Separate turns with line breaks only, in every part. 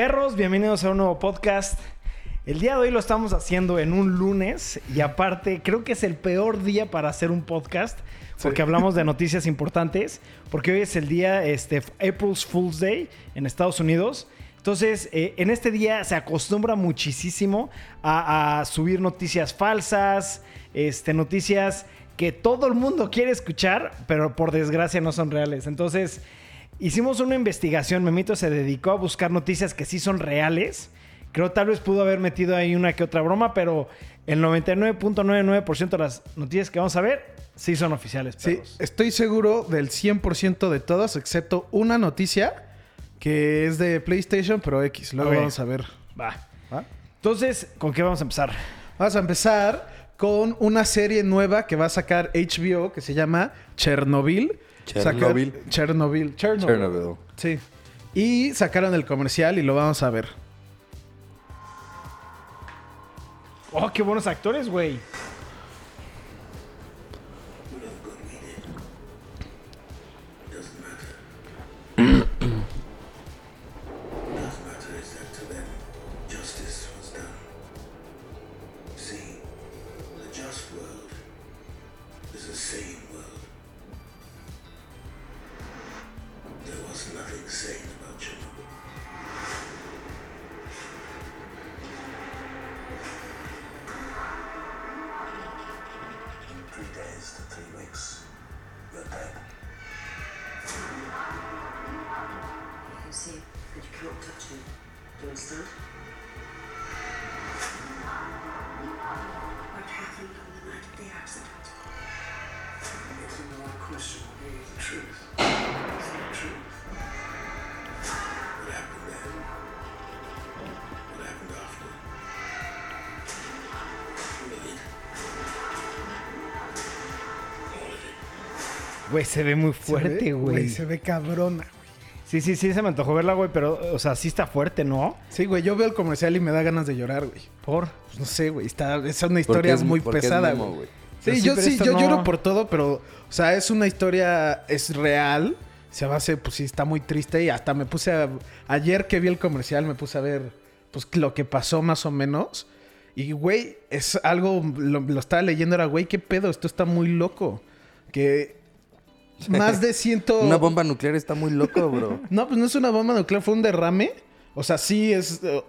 Perros, bienvenidos a un nuevo podcast. El día de hoy lo estamos haciendo en un lunes y aparte creo que es el peor día para hacer un podcast porque hablamos de noticias importantes, porque hoy es el día este, April's Fool's Day en Estados Unidos. Entonces, eh, en este día se acostumbra muchísimo a, a subir noticias falsas, este, noticias que todo el mundo quiere escuchar, pero por desgracia no son reales. Entonces, hicimos una investigación. Memito se dedicó a buscar noticias que sí son reales. Creo tal vez pudo haber metido ahí una que otra broma, pero el 99.99% de las noticias que vamos a ver sí son oficiales.
Sí, estoy seguro del 100% de todas, excepto una noticia que es de PlayStation, pero X. Luego vamos a ver.
Va. ¿Va? Entonces, ¿con qué vamos a empezar?
Vamos a empezar con una serie nueva que va a sacar HBO que se llama Chernobyl.
Chernobyl.
Chernobyl. Chernobyl.
Chernobyl.
Sí. Y sacaron el comercial y lo vamos a ver.
Oh, qué buenos actores, güey. Se ve muy fuerte, güey.
Se, ve cabrona, güey.
Sí, sí, sí, se me antojó verla, güey, pero, o sea, sí está fuerte, ¿no?
Sí, güey, yo veo el comercial y me da ganas de llorar, güey.
¿Por?
Pues no sé, güey, está, es una historia muy pesada, güey. Sí, yo sí, yo lloro por todo, pero, o sea, es una historia, es real. Se base, pues sí, está muy triste y hasta me puse a... Ayer que vi el comercial me puse a ver, pues, lo que pasó más o menos. Y, güey, es algo, lo, lo estaba leyendo, era, güey, qué pedo, esto está muy loco. Que más de ciento...
una bomba nuclear está muy loco, bro.
no, pues no es una bomba nuclear, fue un derrame. O sea, sí es... Uh,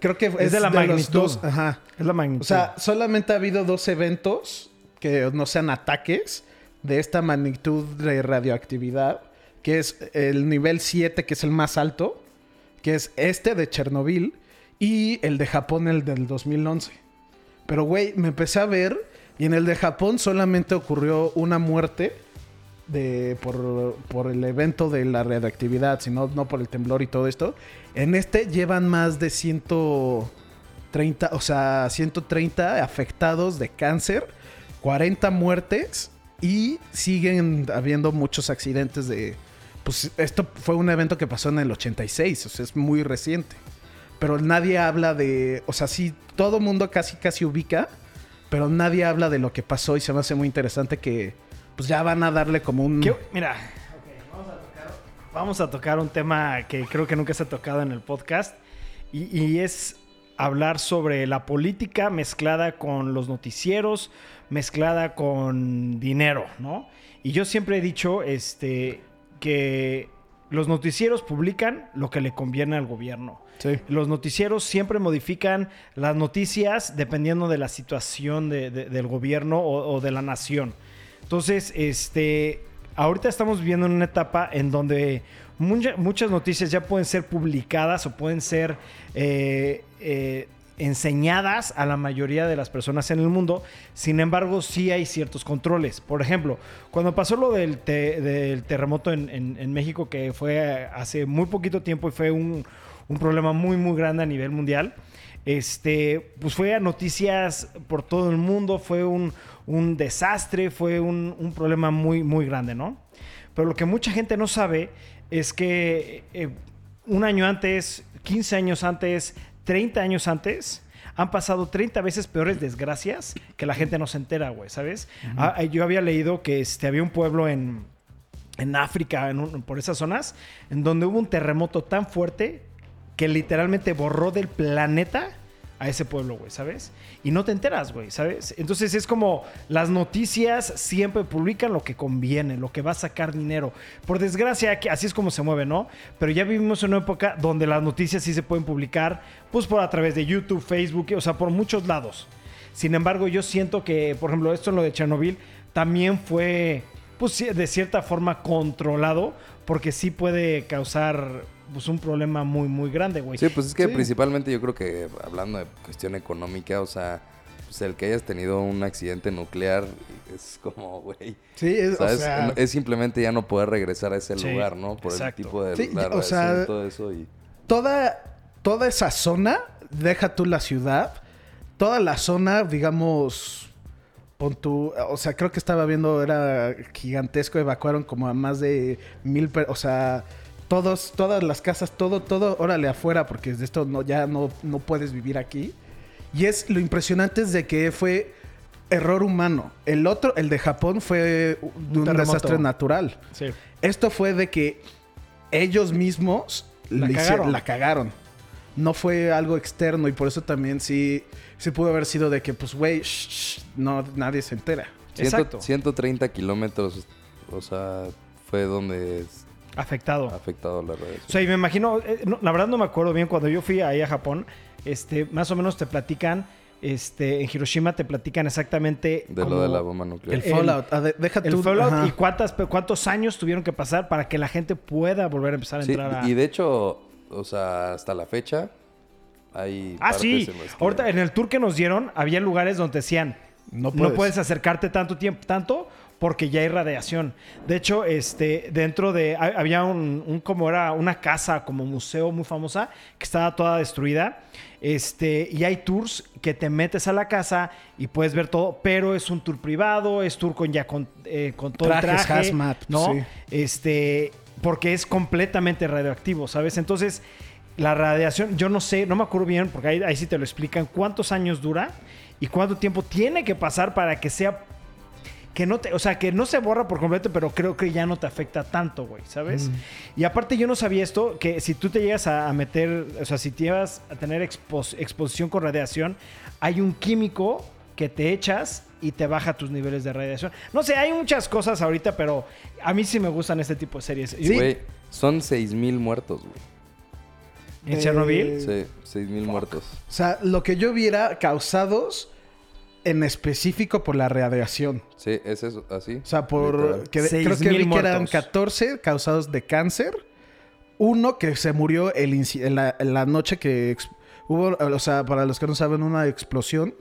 creo que
es, de la magnitud.
Ajá.
Es la magnitud.
O sea, solamente ha habido dos eventos que no sean ataques de esta magnitud de radioactividad, que es el nivel 7, que es el más alto, que es este de Chernobyl, y el de Japón, el del 2011. Pero, güey, me empecé a ver, y en el de Japón solamente ocurrió una muerte de, por, por, el evento de la radioactividad, sino no por el temblor y todo esto. En este llevan más de 130, o sea, 130 afectados de cáncer, 40 muertes y siguen habiendo muchos accidentes de... Pues esto fue un evento que pasó en el 86, o sea, es muy reciente. Pero nadie habla de... O sea, sí, todo mundo casi casi ubica, pero nadie habla de lo que pasó y se me hace muy interesante que pues ya van a darle como un...
Mira, vamos, a tocar, un tema que creo que nunca se ha tocado en el podcast y, es hablar sobre la política mezclada con los noticieros, mezclada con dinero, ¿no? Y yo siempre he dicho este, que los noticieros publican lo que le conviene al gobierno. Los noticieros siempre modifican las noticias dependiendo de la situación del gobierno o de la nación. Entonces, este, ahorita estamos viviendo en una etapa en donde muchas noticias ya pueden ser publicadas o pueden ser eh, eh, enseñadas a la mayoría de las personas en el mundo. Sin embargo, sí hay ciertos controles. Por ejemplo, cuando pasó lo del, terremoto en, México, que fue hace muy poquito tiempo y fue un, un problema muy, muy grande a nivel mundial. Este, pues fue a noticias por todo el mundo, fue un, un desastre, fue un, problema muy, muy grande, ¿no? Pero lo que mucha gente no sabe es que eh, un año antes, 15 años antes, 30 años antes, han pasado 30 veces peores desgracias que la gente no se entera, güey, ¿sabes? Ah, yo había leído que este, había un pueblo en, en África, en por esas zonas, en donde hubo un terremoto tan fuerte que literalmente borró del planeta a ese pueblo, güey, ¿sabes? Y no te enteras, güey, ¿sabes? Entonces es como las noticias siempre publican lo que conviene, lo que va a sacar dinero. Por desgracia, así es como se mueve, ¿no? Pero ya vivimos en una época donde las noticias sí se pueden publicar, pues por a través de YouTube, Facebook, o sea, por muchos lados. Sin embargo, yo siento que, por ejemplo, esto en lo de Chernobyl también fue, pues de cierta forma controlado, porque sí puede causar pues un problema muy, muy grande, güey.
Sí, pues es que
Sí.
principalmente yo creo que hablando de cuestión económica, o sea, pues el que hayas tenido un accidente nuclear es como, güey.
Sí, es, o
¿Sabes?
sea,
es simplemente ya no poder regresar a ese
Sí,
lugar, ¿no? Por
exacto.
el tipo de
Sí,
la
o sea,
todo eso. Y...
toda, toda esa zona, deja tú la ciudad, toda la zona, digamos, pon tú, o sea, creo que estaba viendo, era gigantesco, evacuaron como a más de mil, o sea, todos, todas las casas, todo, todo, órale afuera, porque de esto no, ya no, no puedes vivir aquí. Y es lo impresionante es de que fue error humano. El otro, el de Japón, fue un, desastre natural.
Sí.
Esto fue de que ellos mismos
La
le
cagaron.
la cagaron. No fue algo externo y por eso también sí, sí pudo haber sido de que, pues, güey, no, nadie se entera.
Ciento-
Exacto.
130 kilómetros, o sea, fue donde
Afectado.
afectado la radiación.
O sea, y me imagino, eh, no, la verdad no me acuerdo bien, cuando yo fui ahí a Japón, este, más o menos te platican, este, en Hiroshima te platican exactamente
de lo de la bomba nuclear.
El
El-
Fallout. ah, de- deja
el
tú.
fallout
ajá.
y cuántas, cuántos años tuvieron que pasar para que la gente pueda volver a empezar a
Sí,
entrar a...
y de hecho, o sea, hasta la fecha hay
Ah,
partes
sí.
en las que-
Ahorita en el tour que nos dieron, había lugares donde decían,
No
no
puedes.
acercarte tanto tiempo, tanto, porque ya hay radiación. De hecho, este, dentro de, ha- había un, un- como era una casa, como museo muy famosa, que estaba toda destruida. Este, y hay tours que te metes a la casa y puedes ver todo, pero es un tour privado, es tour con ya con, eh, con todo el
Trajes
traje,
hazmat,
¿no?
sí.
Este, porque es completamente radioactivo, ¿sabes? Entonces, la radiación, yo no sé, no me acuerdo bien, porque ahí, ahí sí te lo explican, cuántos años dura y cuánto tiempo tiene que pasar para que sea. Que no te, o sea, que no se borra por completo, pero creo que ya no te afecta tanto, güey, ¿sabes? Y aparte yo no sabía esto, que si tú te llegas a, a meter, o sea, si te llegas a tener expos- exposición con radiación, hay un químico que te echas y te baja tus niveles de radiación. No sé, hay muchas cosas ahorita, pero a mí sí me gustan este tipo de series.
Sí.
Güey, son 6.000 muertos, güey.
En
Eh,
Chernobyl.
Sí, 6.000 muertos.
O sea, lo que yo viera causados en específico por la radiación.
Sí, es eso, así.
O sea, por. Que, creo que vi que eran
muertos.
14 causados de cáncer. Uno que se murió el en, la, en la noche que hubo. O sea, para los que no saben, una explosión.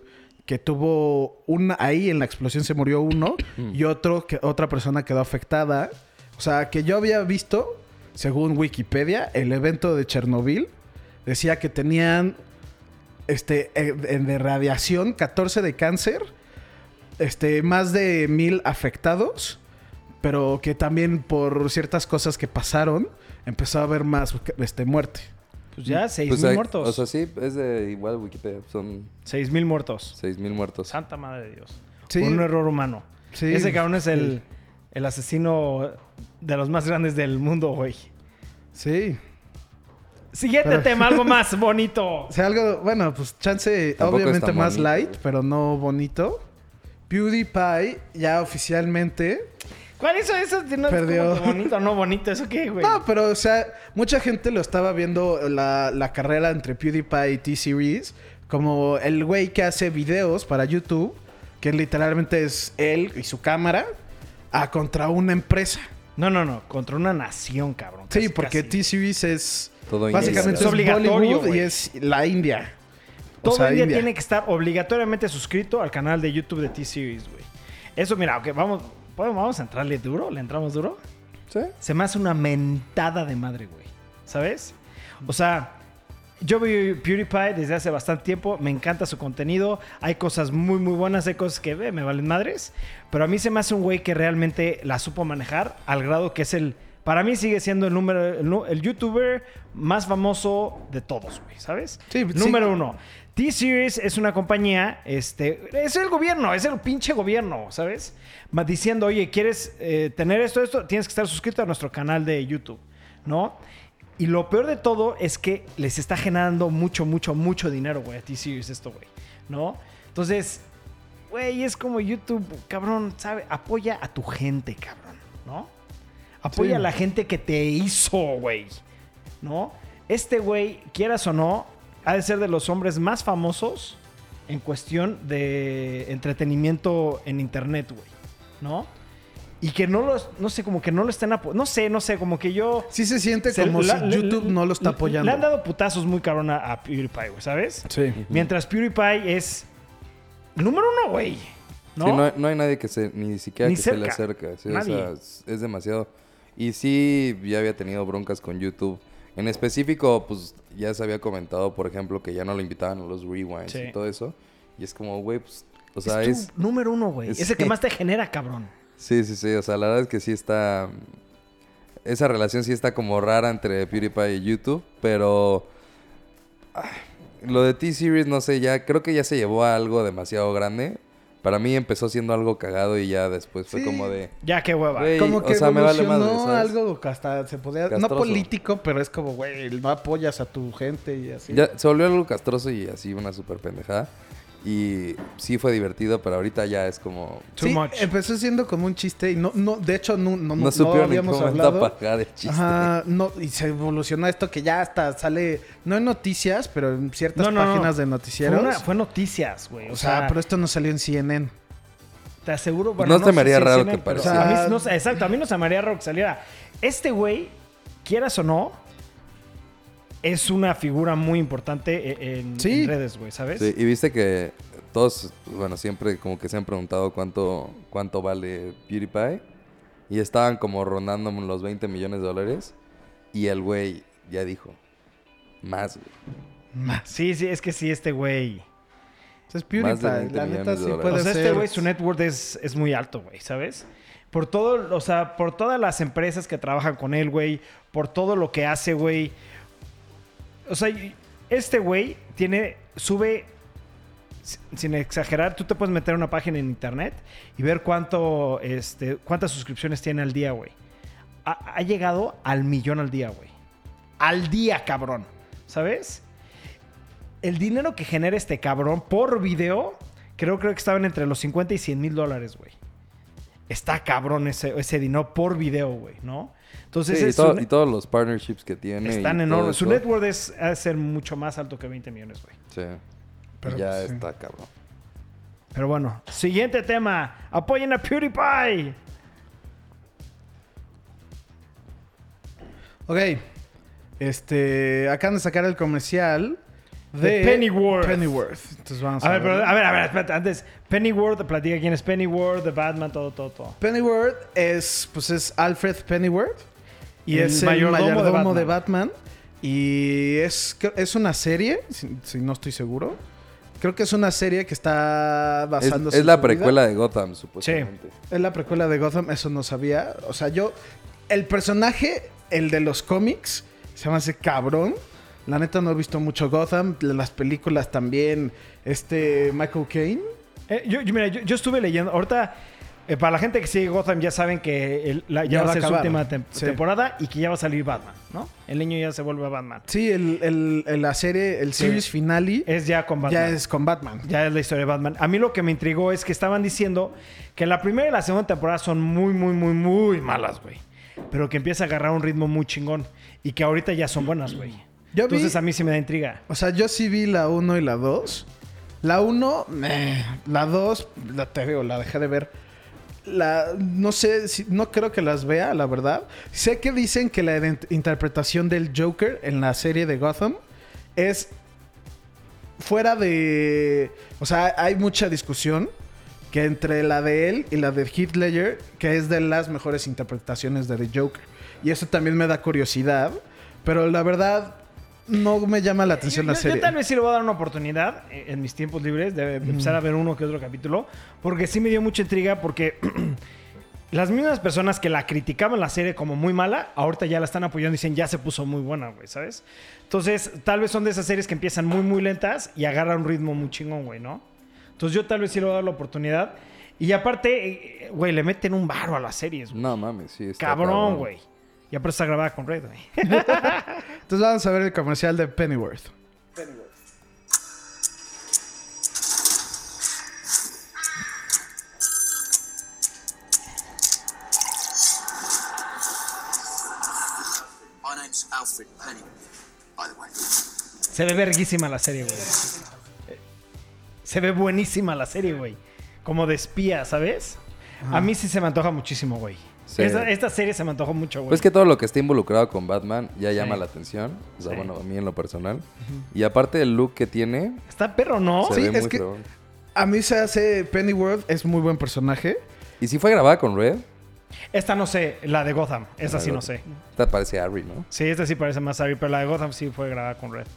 Que tuvo una. Ahí en la explosión se murió uno. y otro que otra persona quedó afectada. O sea, que yo había visto, según Wikipedia, el evento de Chernobyl. Decía que tenían. Este, eh, de radiación, 14 de cáncer este, más de mil afectados, pero que también por ciertas cosas que pasaron, empezó a haber más este, muerte.
Pues ya, seis
Pues
mil
hay-
muertos.
O sea, sí, es de igual Wikipedia. Son
seis mil muertos.
6.000 muertos.
Santa madre de Dios.
Sí.
Por un error humano.
Sí.
Ese cabrón es el, el asesino de los más grandes del mundo, güey.
Sí.
Siguiente
Pero-
tema, algo más bonito.
O sea, algo, bueno, pues chance,
Tampoco
obviamente más
bonito,
light, pero no bonito. PewDiePie ya oficialmente...
¿Cuál hizo eso? No,
Perdió.
como bonito, no bonito. ¿Eso qué, güey?
No, pero o sea, mucha gente lo estaba viendo la, la carrera entre PewDiePie y T-Series como el güey que hace videos para YouTube, que literalmente es él y su cámara, a contra una empresa.
No, no, no. Contra una nación, cabrón.
Sí,
Casi,
porque
casi.
T-Series es
Todo
básicamente
Es obligatorio,
Bollywood y es la India. O
Todo
sea, India.
tiene que estar obligatoriamente suscrito al canal de YouTube de T-Series, güey. Eso, mira, ok, vamos, ¿podemos- vamos a entrarle duro. ¿Le entramos duro?
Sí.
Se me hace una mentada de madre, güey. ¿Sabes? O sea, yo vi PewDiePie desde hace bastante tiempo. Me encanta su contenido. Hay cosas muy, muy buenas. Hay cosas que ve, me valen madres. Pero a mí se me hace un güey que realmente la supo manejar al grado que es el. Para mí sigue siendo el número. El, youtuber más famoso de todos, güey. ¿Sabes?
Sí, sí.
Número uno. T-Series es una compañía, este, es el gobierno, es el pinche gobierno, ¿sabes? Diciendo, oye, ¿quieres eh, tener esto, esto? Tienes que estar suscrito a nuestro canal de YouTube, ¿no? Y lo peor de todo es que les está generando mucho, mucho, mucho dinero, güey, a T-Series esto, güey. ¿No? Entonces, güey, es como YouTube, cabrón, ¿sabe? Apoya a tu gente, cabrón, ¿no? Apoya
Sí.
a la gente que te hizo, güey. ¿No? Este güey, quieras o no, ha de ser de los hombres más famosos en cuestión de entretenimiento en internet, güey. ¿No? Y que no los, no sé, como que no lo están apoyando. No sé, no sé, como que yo.
Sí se siente
se-
como
la-
si YouTube
le-
no lo está apoyando.
Le han dado putazos muy cabrón a, a PewDiePie, güey, ¿sabes?
Sí.
Mientras PewDiePie es número uno, güey. ¿No?
Sí, no, hay- no hay nadie que se, ni siquiera
Ni
que se le
cerca.
acerca. sí, o
Nadie.
sea, es, es demasiado. Y sí, ya había tenido broncas con YouTube. En específico, pues ya se había comentado, por ejemplo, que ya no lo invitaban a los rewinds
Sí.
y todo eso. Y es como, güey, pues, o
es
sea,
tu
es...
número uno, güey.
es-
Es el que más te genera, cabrón.
Sí, sí, sí. O sea, la verdad es que sí está... Esa relación sí está como rara entre PewDiePie y YouTube, pero... ay, lo de T-Series, no sé, ya creo que ya se llevó a algo demasiado grande. Para mí empezó siendo algo cagado y ya después fue
Sí.
como de...
Ya, qué hueva.
Como
o
que
sea, me vale
evolucionó
madre, ¿sabes?
algo que hasta se podía... No
Castroso.
político, pero es como, güey, no apoyas a tu gente y así.
Ya se volvió algo castroso y así una súper pendejada. Y sí fue divertido, pero ahorita ya es como...
Too
Sí,
much.
empezó siendo como un chiste y no, no, de hecho no, no,
No,
no, habíamos hablado.
apagar el chiste.
Ajá, no, y se evolucionó esto que ya hasta sale, no en noticias, pero en ciertas
No, no, no.
páginas de
Fue,
noticieros.
una- fue noticias, güey.
o sea, pero esto no salió en CNN.
Te aseguro,
Pues
bueno,
no se me haría
si
raro
CNN,
que
pareciera.
a mí no sé- exacto, a mí no se me haría raro que saliera. Este güey, quieras o no, es una figura muy importante e- en,
Sí.
en redes, güey, ¿sabes?
Sí, y viste que todos, bueno, siempre como que se han preguntado cuánto, cuánto vale PewDiePie. Y estaban como rondando los 20 millones de dólares. Y el güey ya dijo, más, güey.
Sí, sí, es que sí, este güey.
Más de
PewDiePie,
20
la neta sí puede
o sea,
ser.
este güey, su net worth es, es muy alto, güey, ¿sabes? Por todo, o sea, por todas las empresas que trabajan con él, güey, por todo lo que hace, güey. O sea, este güey tiene, sube, sin exagerar, tú te puedes meter una página en internet y ver cuánto, este, cuántas suscripciones tiene al día, güey. Ha, llegado al millón al día, güey. Al día, cabrón. ¿Sabes? El dinero que genera este cabrón por video, creo, creo que estaban entre los 50 y 100 mil dólares, güey. Está cabrón ese dinero por video, güey, ¿no? Entonces,
Sí, y, todo- todos los partnerships que tiene.
están enormes. Su
todo
net
eso.
worth es, ha de ser mucho más alto que 20 millones, güey.
Sí.
Pero,
ya
pues, sí.
está cabrón.
Pero bueno, siguiente tema. Apoyen a PewDiePie.
Ok. Este. Acaban de sacar el comercial de,
De Pennyworth.
Pennyworth. Entonces vamos
A
a,
ver, pero, a ver, a ver, espérate, antes. Pennyworth, platica quién es Pennyworth, de Batman, todo, todo, todo.
Pennyworth es. Pues es Alfred Pennyworth. Y
El
es
mayordomo
el
de
mayordomo de
Batman.
Batman. Y es, es una serie, si, si no estoy seguro. Creo que es una serie que está
Es,
basándose
es
en
la
vida.
precuela de Gotham, supuestamente.
Es la precuela de Gotham, eso no sabía. O sea, yo. El personaje, el de los cómics, se me hace cabrón. La neta no he visto mucho Gotham. Las películas también. Este. Michael Caine.
Eh, yo, yo- mira, yo, yo estuve leyendo. Ahorita, eh, para la gente que sigue Gotham, ya saben que el- la- ya,
Ya
va a
a
ser su última tem-
Sí.
temporada y que ya va a salir Batman, ¿no? El niño ya se vuelve Batman.
Sí, el, el- el- la serie, el series finale.
Es ya con Batman.
ya es con Batman.
Ya es la historia de Batman. A mí lo que me intrigó es que estaban diciendo que la primera y la segunda temporada son muy, muy, muy, muy malas, güey. Pero que empieza a agarrar un ritmo muy chingón. Y que ahorita ya son buenas, güey.
Yo vi-
Entonces a mí sí me da intriga.
O sea, yo sí vi la 1 y la 2. La 1, la 2, la te digo, la dejé de ver. La, no sé, si, no creo que las vea, la verdad. Sé que dicen que la interpretación del Joker en la serie de Gotham es fuera de... O sea, hay mucha discusión que entre la de él y la de Heath Ledger, que es de las mejores interpretaciones de The Joker. Y eso también me da curiosidad. Pero la verdad, no me llama la atención
yo,
la
yo-
serie.
yo tal vez sí le voy a dar una oportunidad eh, en mis tiempos libres de empezar a ver uno que otro capítulo. Porque sí me dio mucha intriga porque las mismas personas que la criticaban la serie como muy mala, ahorita ya la están apoyando y dicen ya se puso muy buena, güey, ¿sabes? Entonces, tal vez son de esas series que empiezan muy, muy lentas y agarran un ritmo muy chingón, güey, ¿no? Entonces yo tal vez sí le voy a dar la oportunidad. Y aparte, eh, güey, le meten un varo a las series, güey.
No mames, sí. Está
Cabrón, güey. Ya por eso está grabada con Red, güey.
Entonces vamos a ver el comercial de Pennyworth.
My name's Alfred Pennyworth, by the way.
Se ve verguísima la serie, güey. Se ve buenísima la serie, güey. Como de espía, ¿sabes? A mí sí se me antoja muchísimo, güey.
Sí.
Esta, esta serie se me antojó mucho, güey.
Pues que todo lo que esté involucrado con Batman ya llama
Sí.
la atención. O sea,
Sí.
bueno, a mí en lo personal. Y aparte del look que tiene,
Está perro, ¿no?
se
Sí,
ve
es
muy
que-
fregón.
A mí se hace Pennyworth, es muy buen personaje.
¿Y si fue grabada con Red?
Esta no sé, la de Gotham. Esa
La
sí no sé.
Esta parece Harry, ¿no?
Sí, esta sí parece más Harry, pero la de Gotham sí fue grabada con Red.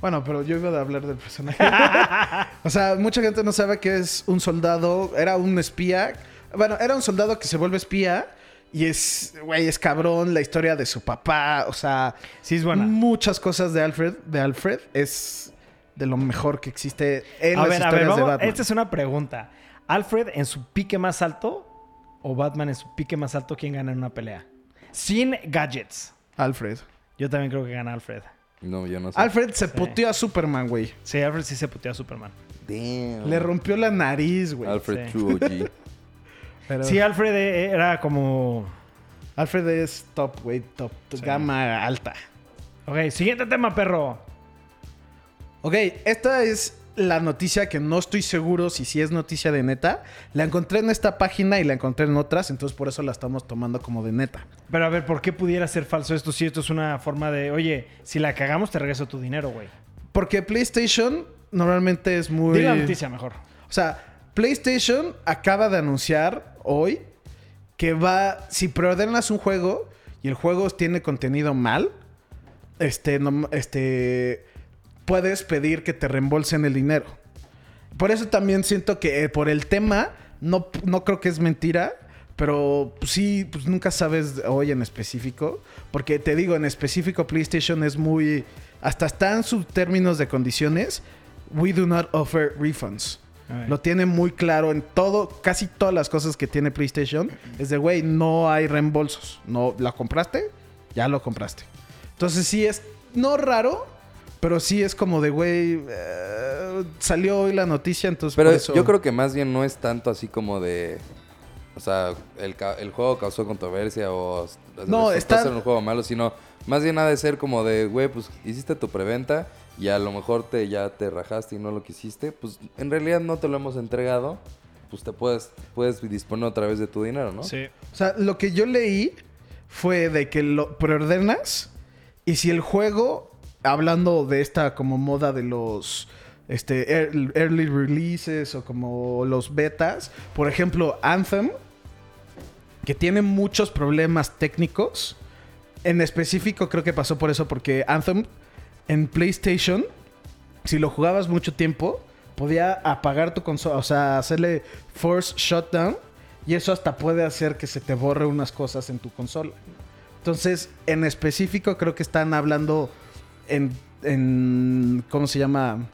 Bueno, pero yo iba a hablar del personaje. o sea, mucha gente no sabe que es un soldado, era un espía. Bueno, era un soldado que se vuelve espía y es, güey, es cabrón la historia de su papá. O sea,
Sí, es buena.
muchas cosas de Alfred, de Alfred es de lo mejor que existe en
a
las
ver, a
historias de Batman.
esta es una pregunta. ¿Alfred en su pique más alto o Batman en su pique más alto quién gana en una pelea? Sin gadgets.
Alfred.
Yo también creo que gana Alfred.
No, yo no sé.
Alfred se puteó a Superman, güey.
Sí, Alfred sí se puteó a Superman.
Damn.
Le rompió la nariz, güey.
Alfred
Sí.
True OG.
Pero
Sí, Alfred eh, era como...
Alfred es top, güey, top. Gama alta.
Ok, siguiente tema, perro.
Ok, esta es la noticia que no estoy seguro si sí es noticia de neta. La encontré en esta página y la encontré en otras, entonces por eso la estamos tomando como de neta.
Pero a ver, ¿por qué pudiera ser falso esto si esto es una forma de... Oye, si la cagamos te regreso tu dinero, güey.
Porque PlayStation normalmente es muy...
Di la noticia mejor.
O sea, PlayStation acaba de anunciar hoy que va, si preordenas un juego y el juego tiene contenido mal, este, no- este, puedes pedir que te reembolsen el dinero. Por eso también siento que eh, por el tema, no, no creo que es mentira, pero sí, pues nunca sabes hoy en específico. Porque te digo, en específico PlayStation es muy... Hasta está en sus términos de condiciones. We do not offer refunds. Lo tiene muy claro en todo, casi todas las cosas que tiene PlayStation. Es de, güey, no hay reembolsos. No, ¿la compraste? Ya lo compraste. Entonces sí es, no raro, pero sí es como de, güey, eh, salió hoy la noticia, entonces
Pero
por eso...
yo creo que más bien no es tanto así como de. O sea, el, ca- el juego causó controversia o.
No, está-
ser un juego malo, sino más bien ha de ser como de, güey, pues hiciste tu preventa y a lo mejor te ya te rajaste y no lo quisiste. Pues en realidad no te lo hemos entregado. Pues te puedes, puedes disponer otra vez de tu dinero, ¿no?
Sí.
O sea, lo que yo leí fue de que lo preordenas y si el juego, hablando de esta como moda de los este, ear- early releases o como los betas, por ejemplo, Anthem, que tiene muchos problemas técnicos. En específico creo que pasó por eso, porque Anthem en PlayStation, si lo jugabas mucho tiempo, podía apagar tu consola, o sea, hacerle force shutdown y eso hasta puede hacer que se te borre unas cosas en tu consola. Entonces, en específico creo que están hablando en, en ¿cómo se llama?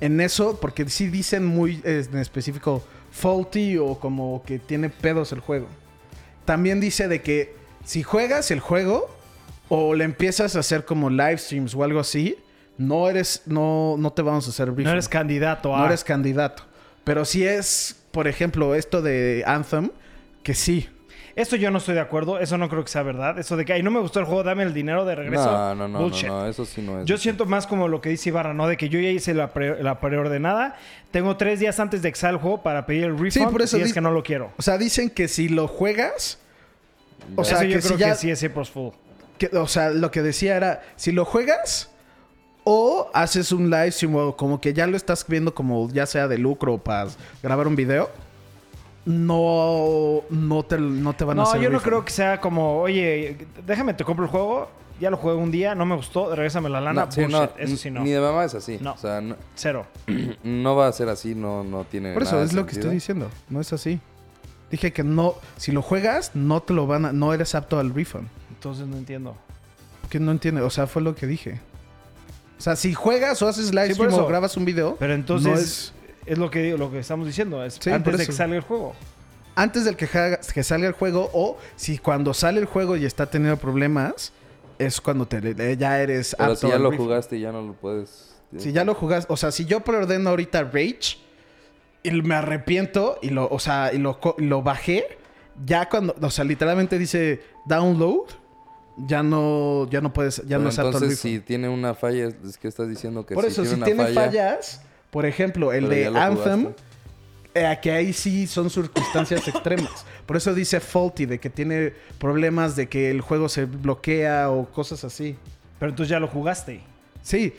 En eso, porque sí dicen muy en específico faulty o como que tiene pedos el juego. También dice de que si juegas el juego o le empiezas a hacer como live streams o algo así, no eres, no, no te vamos a hacer
No eres candidato a...
No eres candidato. Pero si es, por ejemplo, esto de Anthem, que sí.
Eso yo no estoy de acuerdo. Eso no creo que sea verdad. Eso de que, ay, no me gustó el juego, dame el dinero de regreso.
No, no, no, no,
Bullshit.
no, eso sí no es.
Yo siento más como lo que dice Ibarra, ¿no? De que yo ya hice la, pre- la preordenada. Tengo tres días antes de que salga el juego para pedir el refund.
Sí, por eso
si es que no lo quiero.
O sea, dicen que si lo juegas, o sea,
Eso yo
que
creo
si ya-
que sí es April's Fool.
Que- o sea, lo que decía era, si lo juegas o haces un live stream o como que ya lo estás viendo como ya sea de lucro o para grabar un video, no, no, te, no te van a
No,
hacer
yo no creo que sea como, oye, déjame, te compro el juego. Ya lo jugué un día, no me gustó, regrésame la lana.
No, sí,
Bullshit.
no,
Eso sí no.
Ni de mamá es así.
No.
O sea, no,
Cero.
no va a ser así, no, no tiene.
Por eso
nada
es lo que estoy diciendo, no es así. Dije que no, si lo juegas, no te lo van a, no eres apto al refund.
Entonces no entiendo.
Que no entiende, o sea, fue lo que dije. O sea, si juegas o haces live
Sí,
stream o grabas un video,
Pero entonces
no
es,
es-
lo que lo que estamos diciendo. Es
Sí,
antes de que salga el juego.
antes del que, salga el juego o si cuando sale el juego y está teniendo problemas, es cuando te, eh, ya eres
Pero
apto
si ya lo jugaste y ya no lo puedes...
Si ya lo jugas, o sea, si yo preordeno ahorita Rage y me arrepiento y lo, o sea, y lo bajé, ya cuando, o sea, literalmente dice download, ya no, ya no puedes, ya
Pero
no es
entonces, si tiene una falla, es que estás diciendo que
Por
si
eso,
tiene
si
una
tiene
falla,
fallas, por ejemplo, el de Anthem, eh, que ahí sí son circunstancias extremas. Por eso dice faulty, de que tiene problemas de que el juego se bloquea o cosas así.
Pero entonces ya lo jugaste.
Sí.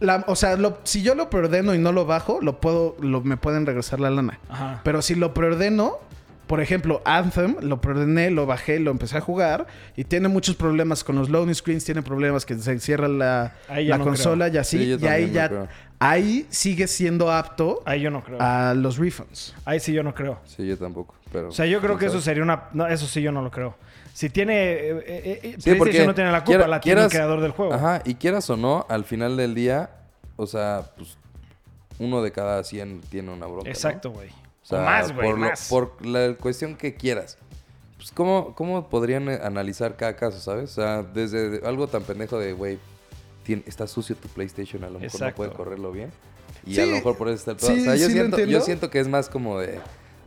La- o sea, lo- si yo lo preordeno y no lo bajo, lo puedo, lo- me pueden regresar la lana.
Ajá.
Pero si lo preordeno, por ejemplo, Anthem, lo preordené, lo bajé, lo empecé a jugar y tiene muchos problemas con los loading screens, tiene problemas que se cierra la, la
no
consola y así,
Sí,
y ahí
no
ya,
creo.
ahí sigue siendo apto
Ahí yo no creo.
a los refunds.
Ahí sí yo no creo.
Sí, yo tampoco, pero...
O sea, yo creo que eso sería una... No, eso sí yo no lo creo. Si tiene... eh, eh, eh,
Sí, porque
no tiene la culpa,
quiera-
la tiene el creador del juego.
Ajá, y quieras o no, al final del día, o sea, pues uno de cada 100 tiene una bronca.
Exacto, güey.
O sea,
O más, güey,
por, lo- por la cuestión que quieras. Pues, ¿cómo, ¿cómo podrían eh, analizar cada caso, sabes? O sea, desde algo tan pendejo de, güey, está sucio tu PlayStation, a lo mejor
Exacto.
no puede correrlo bien. Y
Sí,
a lo mejor por eso está el pedo.
sí,
o sea, yo,
sí
siento, yo siento que es más como de...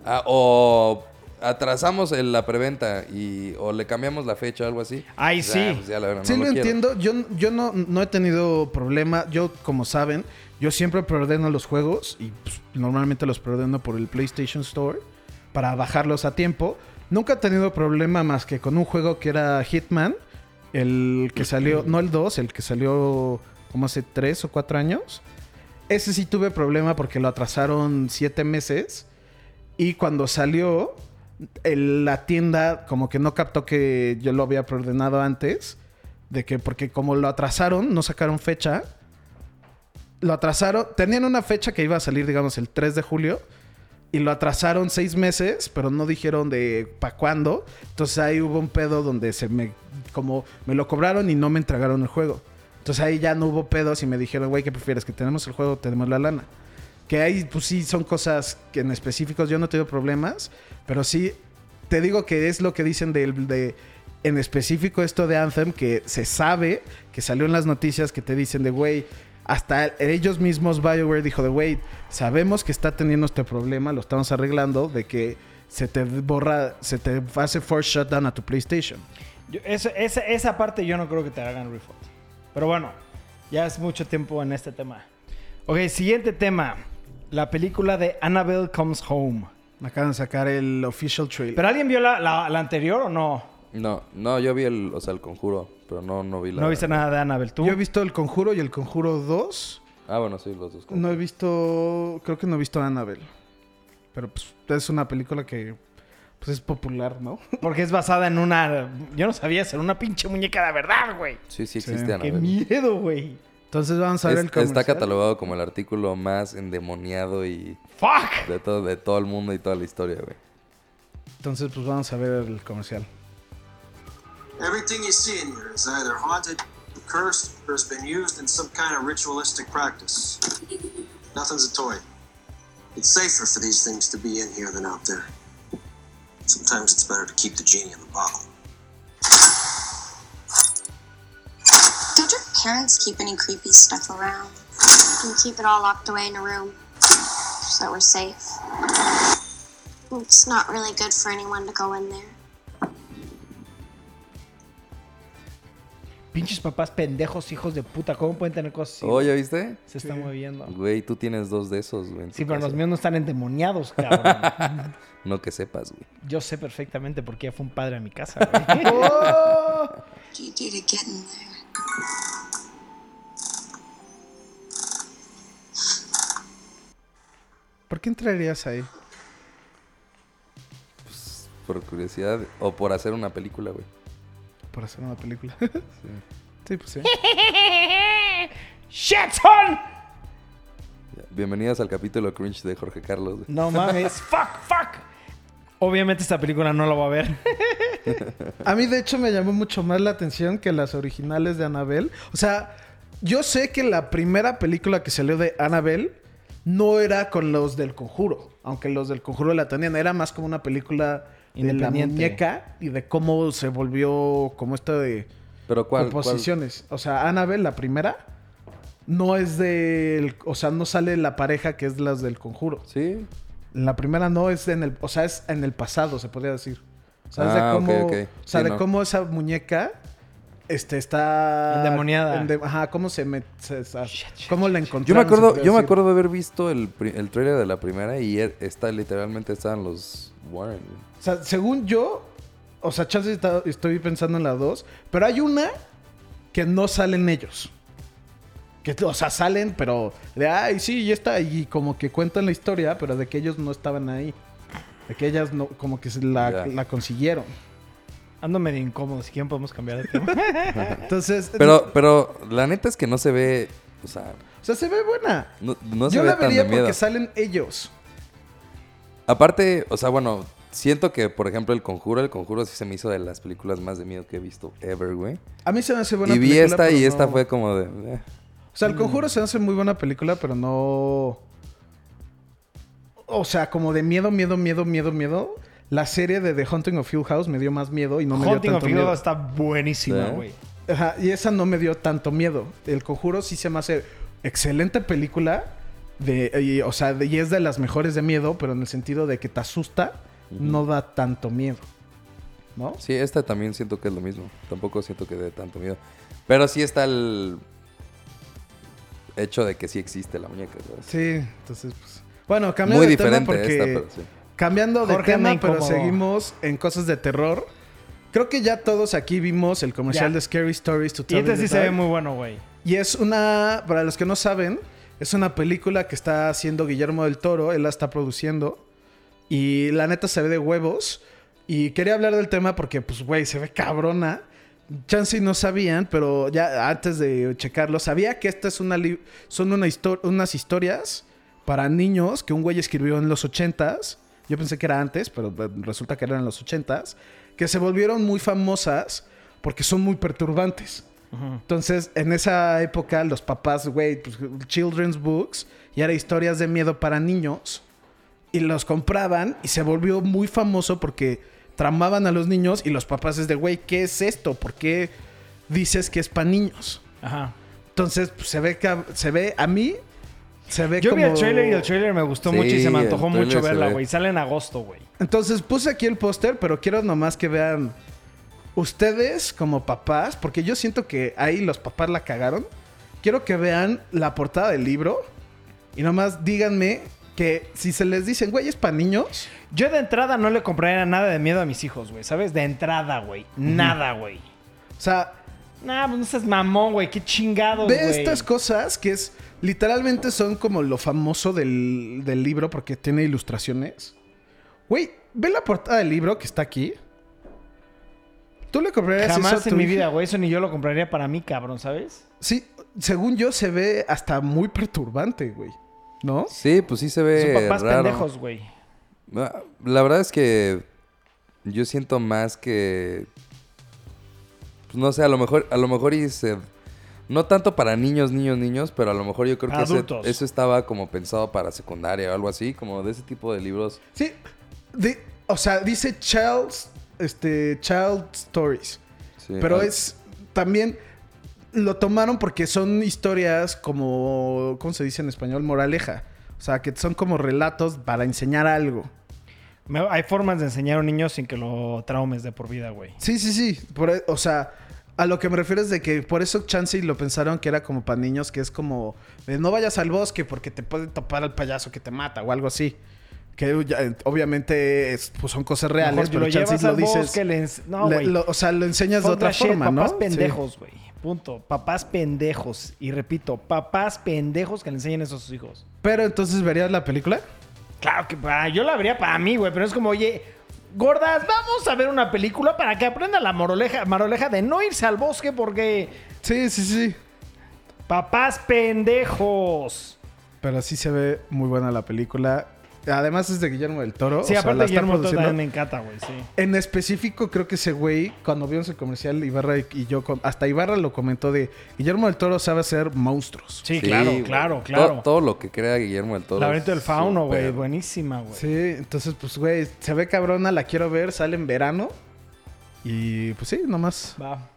ah, o atrasamos el- la preventa y o le cambiamos la fecha o algo así.
Ay,
Pues,
sí.
ah, pues ya verdad,
Sí
no
lo,
lo
entiendo. Yo, yo no, no he tenido problema. Yo, como saben, yo siempre preordeno los juegos y pues, normalmente los preordeno por el PlayStation Store para bajarlos a tiempo. Nunca he tenido problema más que con un juego que era Hitman. El que salió, no el 2, el que salió como hace 3 o 4 años. Ese sí tuve problema porque lo atrasaron 7 meses. Y cuando salió, el- la tienda como que no captó que yo lo había preordenado antes. De que, porque como lo atrasaron, no sacaron fecha. Lo atrasaron. Tenían una fecha que iba a salir, digamos, el 3 de julio. Y lo atrasaron seis meses, pero no dijeron de para cuándo. Entonces ahí hubo un pedo donde se me. Como me lo cobraron y no me entregaron el juego. Entonces ahí ya no hubo pedos y me dijeron, güey, ¿qué prefieres? ¿Que tenemos el juego o tenemos la lana? Que ahí, pues sí, son cosas que en específicos yo no tengo problemas. Pero sí, te digo que es lo que dicen del- de, en específico esto de Anthem, que se sabe, que salió en las noticias que te dicen de, güey, hasta ellos mismos BioWare dijo de, güey, sabemos que está teniendo este problema, lo estamos arreglando, de que se te borra, se te hace force shutdown a tu PlayStation.
Yo- eso- esa, esa parte yo no creo que te hagan refund. Pero bueno, ya es mucho tiempo en este tema. Ok, siguiente tema. La película de Annabelle Comes Home.
Me acaban de sacar el official trailer.
¿Pero alguien vio la, la- la anterior o no?
No, no, yo vi el, o sea, el conjuro, pero no, no vi la...
No viste nada de Annabelle. ¿Tú?
Yo he visto El Conjuro y El Conjuro 2.
Ah, bueno, sí, los dos.
No he visto, creo que no he visto Annabelle. Pero pues es una película que pues es popular, ¿no?
Porque es basada en una... Yo no sabía, ser una pinche muñeca de verdad, güey.
Sí, sí
Sí.
existe
Qué
Annabelle.
miedo, güey.
Entonces vamos a ver
Es-
el comercial.
está catalogado como el artículo más endemoniado y
Fuck.
de todo, de todo el mundo y toda la historia, güey.
Entonces pues vamos a ver el comercial.
Everything you see in here is either haunted, cursed, or has been used in some kind of ritualistic practice. Nothing's a toy. It's safer for these things to be in here than out there. Sometimes it's better to keep the genie in the bottle.
Don't your parents keep any creepy stuff around?
and keep it all locked away in a room so that we're safe. It's not really good for anyone to go in there.
Pinches papás pendejos, hijos de puta. ¿Cómo pueden tener cosas así?
Oh, ¿ya viste?
Se está moviendo.
Güey, tú tienes dos de esos, güey.
Sí, pero
casa.
los míos no están endemoniados, cabrón.
No que sepas, güey.
Yo sé perfectamente porque ya fue un padre a mi casa, güey.
There?
¿Por qué entrarías ahí?
Por curiosidad o por hacer una película, güey.
Por hacer una película. sí, pues sí.
¡Shit, son!
Ya. Bienvenidos al capítulo cringe de Jorge Carlos.
No mames. fuck, fuck. Obviamente esta película no la voy a ver.
A mí, de hecho, me llamó mucho más la atención que las originales de Annabelle. O sea, yo sé que la primera película que salió de Annabelle no era con los del conjuro, aunque los del conjuro la tenían, era más como una película de la muñeca y de cómo se volvió como esto de
Pero ¿cuál? cuál?
composiciones. O sea, Annabelle, la primera, no es del, o sea, no sale la pareja que es las del conjuro.
Sí.
La primera no es en el, o sea, es en el pasado, se podría decir. O sea, es
Ah,
de cómo, o sea,
Sí,
de
no.
cómo esa muñeca este está
Endemoniada.
ende- ajá, cómo se se- cómo la encontraron.
Yo me acuerdo, yo me acuerdo de haber visto el, el trailer de la primera y er- está literalmente estaban los Warren.
O sea, según yo, o sea, chance está- estoy pensando en la dos, pero hay una que no salen ellos. Que, o sea, salen, pero de, ay, sí, ya está. Y como que cuentan la historia, pero de que ellos no estaban ahí. De que ellas no, como que se la, la consiguieron.
Ando medio incómodo. Si quieren podemos cambiar de tema.
Entonces,
Pero, pero la neta es que no se ve, o sea,
o sea, se ve buena.
no, no se
Yo
ve
la
tan
vería
de miedo.
porque salen ellos.
Aparte, o sea, bueno, siento que, por ejemplo, El Conjuro, El Conjuro sí se me hizo de las películas más de miedo que he visto ever, güey.
A mí se me hace buena
Y vi
película,
esta y esta
no-
fue como de... eh.
O sea, El Conjuro se hace muy buena película, pero no... O sea, como de miedo, miedo, miedo, miedo, miedo. La serie de The Haunting of Hill House me dio más miedo y no me dio
Haunting
tanto
of Hill
miedo.
House está buenísima, güey.
Ajá, y esa no me dio tanto miedo. El Conjuro sí se me hace excelente película. De, y, o sea, de- y es de las mejores de miedo, pero en el sentido de que te asusta, no da tanto miedo. ¿No?
Sí, esta también siento que es lo mismo. Tampoco siento que dé tanto miedo. Pero sí está el hecho de que sí existe la muñeca, ¿sabes?
Sí, entonces, pues. Bueno, cambiando
Muy
de tema porque.
esta, pero sí.
Cambiando de
Jorge
tema, pero seguimos en cosas de terror. Creo que ya todos aquí vimos el comercial
Ya.
de Scary Stories to
Y
Tell
este
the
sí se ve
Dark.
muy bueno, güey.
Y es una, para los que no saben, es una película que está haciendo Guillermo del Toro, él la está produciendo. Y la neta se ve de huevos. Y quería hablar del tema porque, pues, güey, se ve cabrona. Chance y no sabían, pero ya antes de checarlo, sabía que esta es una li- son una histo- unas historias para niños que un güey escribió en los ochentas. Yo pensé que era antes, pero eh, resulta que eran en los ochentas. Que se volvieron muy famosas porque son muy perturbantes. Entonces, en esa época, los papás, güey, pues, children's books, y era historias de miedo para niños, y los compraban, y se volvió muy famoso porque tramaban a los niños, y los papás es de, güey, ¿qué es esto? ¿Por qué dices que es para niños?
Ajá.
Entonces, pues, se ve, que, se ve, a mí, se ve
Yo
como...
vi el trailer y el trailer me gustó
Sí,
mucho y se me antojó mucho verla,
ve.
güey. Sale en agosto, güey.
Entonces puse aquí el póster, pero quiero nomás que vean ustedes como papás, porque yo siento que ahí los papás la cagaron. Quiero que vean la portada del libro y nomás díganme que si se les dicen, güey, es para niños,
Yo de entrada no le compraría nada de miedo a mis hijos, güey. ¿Sabes? De entrada, güey. Nada, güey.
o sea,
Nah, pues no seas mamón, güey. Qué chingados,
ve
güey.
estas cosas que es literalmente son como lo famoso del, del libro porque tiene ilustraciones. Güey, ve la portada del libro que está aquí. ¿Tú le comprarías eso a
Jamás
tu
en mi
hija?
vida, güey. Eso ni yo lo compraría para mí, cabrón, ¿sabes?
Sí, según yo se ve hasta muy perturbante, güey. ¿No?
Sí, pues sí se ve
Son papás
raro.
pendejos, güey.
Ah, La verdad es que yo siento más que pues no sé, a lo mejor a lo mejor y se no tanto para niños, niños, niños, pero a lo mejor yo creo que ese- eso estaba como pensado para secundaria o algo así, como de ese tipo de libros.
Sí. di- o sea, dice child, este, child stories.
Sí,
Pero
ah,
es también lo tomaron porque son historias como, ¿cómo se dice en español? Moraleja. O sea, que son como relatos para enseñar algo.
Hay formas de enseñar a un niño sin que lo traumes de por vida, güey.
Sí, sí, sí. Por o sea, a lo que me refiero es de que por eso Chansey lo pensaron que era como para niños, que es como de no vayas al bosque porque te puede topar al payaso que te mata o algo así. Que ya, eh, obviamente es- pues son cosas reales,
Mejor
pero
lo
Chansey lo dices.
bosque, le ens- No,
le-
güey.
lo- o sea, lo enseñas de otra
shit,
forma, ¿no?
Papás pendejos, güey. Punto. Papás pendejos. Y repito, papás pendejos que le enseñen eso a sus hijos.
Pero entonces verías la película.
Claro que para, yo la vería para mí, güey. Pero es como, oye, gordas, vamos a ver una película para que aprenda la moroleja, maroleja de no irse al bosque porque
Sí, sí, sí.
papás pendejos.
Pero sí se ve muy buena la película. Además es de Guillermo del Toro.
Sí,
o sea,
aparte
la está
Guillermo del Toro
produciendo.
también me encanta, güey, sí.
En específico, creo que ese güey, cuando vimos el comercial, Ibarra y yo, hasta Ibarra lo comentó de Guillermo del Toro sabe hacer monstruos.
Sí, claro,
güey.
claro,
To-
claro.
Todo, lo que crea Guillermo del Toro.
Laberinto del Fauno, güey, buenísima, güey.
Sí, entonces, pues, güey, se ve cabrona, la quiero ver, sale en verano. Y pues sí, nomás.
Va.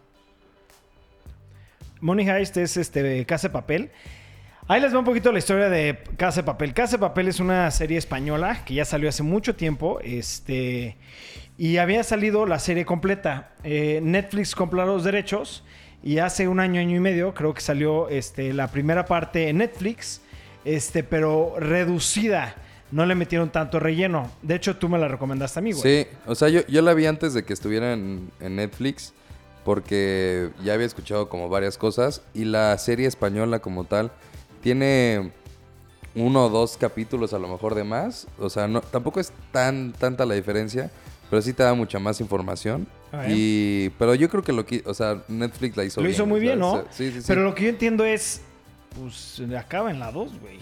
Money Heist es este Casa de Papel. Ahí les va un poquito la historia de Casa de Papel. Casa de Papel es una serie española que ya salió hace mucho tiempo. Este. Y había salido la serie completa. Eh, Netflix compró los derechos. Y hace un año, año y medio, creo que salió este, la primera parte en Netflix. Este, pero reducida. No le metieron tanto relleno. De hecho, tú me la recomendaste a mí, güey.
Sí, o sea, yo, yo la vi antes de que estuviera en, en Netflix porque ya había escuchado como varias cosas y la serie española como tal tiene uno o dos capítulos a lo mejor de más, o sea, no, tampoco es tan tanta la diferencia, pero sí te da mucha más información.
Ah, ¿eh?
Y, pero yo creo que lo que, o sea, Netflix la hizo
Lo
bien.
hizo muy bien. ¿no?
O sea, Sí, sí, sí.
Pero lo que yo entiendo es, pues acaba en la 2, güey.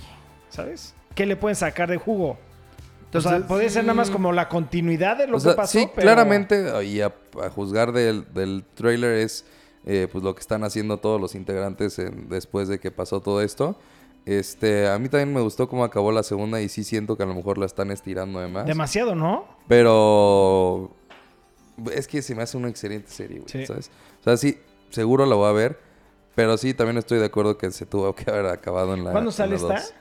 ¿Sabes? ¿Qué le pueden sacar de jugo? o sea,
Entonces,
podría ser nada más como la continuidad de lo
O sea,
que pasó.
sí,
pero-
claramente, y a, a juzgar del, del trailer es eh, pues lo que están haciendo todos los integrantes en- después de que pasó todo esto. Este, a mí también me gustó cómo acabó la segunda y sí siento que a lo mejor la están estirando de más.
Demasiado, ¿no?
Pero es que se me hace una excelente serie, güey,
Sí.
¿sabes? O sea, sí, seguro la voy a ver, pero sí, también estoy de acuerdo que se tuvo que haber acabado en la
¿Cuándo sale esta?
dos.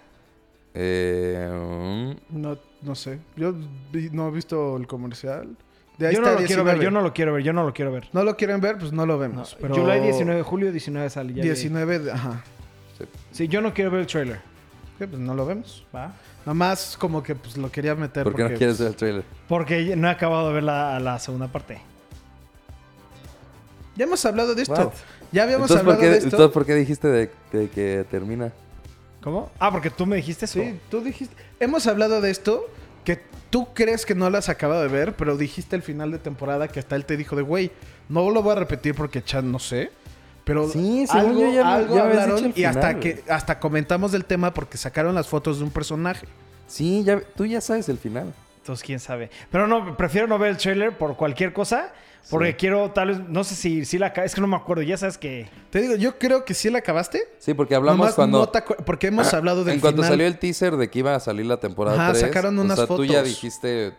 Eh,
No, no sé. Yo vi- no he visto el comercial. De ahí
Yo no
está
lo quiero ver,
19.
yo no lo quiero ver, yo no lo quiero ver.
No lo quieren ver, pues no lo
No,
vemos. pero
July 19 de julio, 19 sale. ya leí.
19, de- ajá.
Sí, yo no quiero ver el trailer.
Sí, pues no lo vemos.
¿va?
Nomás como que pues lo quería meter
¿Por qué
porque
no quieres ver
pues,
el trailer?
Porque no he acabado de ver la, la segunda parte.
Ya hemos hablado de esto.
What?
Ya habíamos
Entonces, ¿por
hablado
qué,
de esto.
entonces, ¿por qué dijiste de, de que termina?
¿Cómo? Ah, porque tú me dijiste eso.
Sí, tú dijiste. Hemos hablado de esto tú crees que no lo has acabado de ver, pero dijiste el final de temporada que hasta él te dijo de güey, no lo voy a repetir porque Chan no sé. Pero
Sí,
algo,
yo ya
algo
ya
hablaron y hasta que hasta comentamos del tema porque sacaron las fotos de un personaje.
Sí, ya, tú ya sabes el final.
Entonces, quién sabe. Pero no, prefiero no ver el trailer por cualquier cosa. Porque
Sí.
quiero, tal vez, no sé si, si la. Es que no me acuerdo, ya sabes que.
Te digo, yo creo que sí la acabaste.
Sí, porque hablamos
Nomás
cuando...
no te acu- porque hemos hablado del
en cuanto
final.
salió el teaser de que iba a salir la temporada
Ajá,
3,
sacaron
o
unas
sea, tú ya
fotos.
dijiste...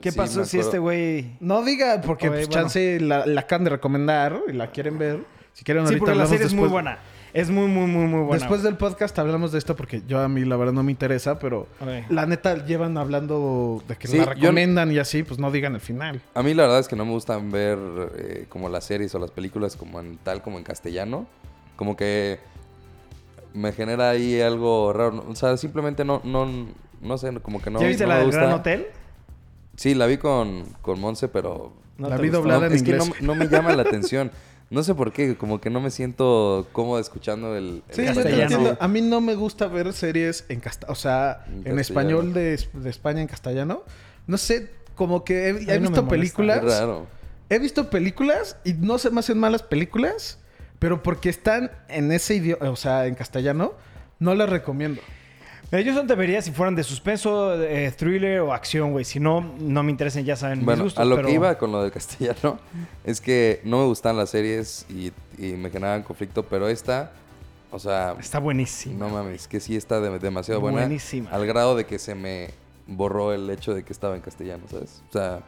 ¿Qué
sí,
pasó si este güey.
No diga porque pues,
bueno.
chance la, la acaban de recomendar y la quieren ver. Si quieren
Sí,
ahorita
porque la serie es muy buena. Es muy, muy, muy, muy buena.
Después del podcast hablamos de esto porque yo a mí la verdad no me interesa, pero la neta llevan hablando de que
Sí,
la
yo-
recomiendan y así, pues no digan el final.
A mí la verdad es que no me gustan ver eh, como las series o las películas como en tal como en castellano. Como que me genera ahí algo raro. O sea, simplemente no, no, no sé, como que no.
¿Ya viste
no
la
me
del
gusta.
Gran Hotel?
Sí, la vi con, con Monse, pero
No
La vi doblada
no,
en
es que
inglés.
no, no me llama la atención. No sé por qué, como que no me siento cómodo escuchando el, el
Sí, yo te
castellano.
entiendo. A mí no me gusta ver series en casta o sea,
En
en,
castellano.
español de, de España en castellano. No sé, como que he,
no
visto películas.
Raro.
He visto películas y no se me hacen malas películas, pero porque están en ese idioma, o sea, en castellano, no las recomiendo.
Mira, yo son debería si fueran de suspenso, eh, thriller o acción, güey. Si no, no me interesan, ya saben mis
Bueno,
gustos.
a lo
pero-
que iba con lo del castellano es que no me gustan las series y, y me generaban conflicto, pero esta, o sea,
Está buenísimo.
no mames, que sí está de- demasiado buena.
Buenísima.
Al grado de que se me borró el hecho de que estaba en castellano, ¿sabes? O sea,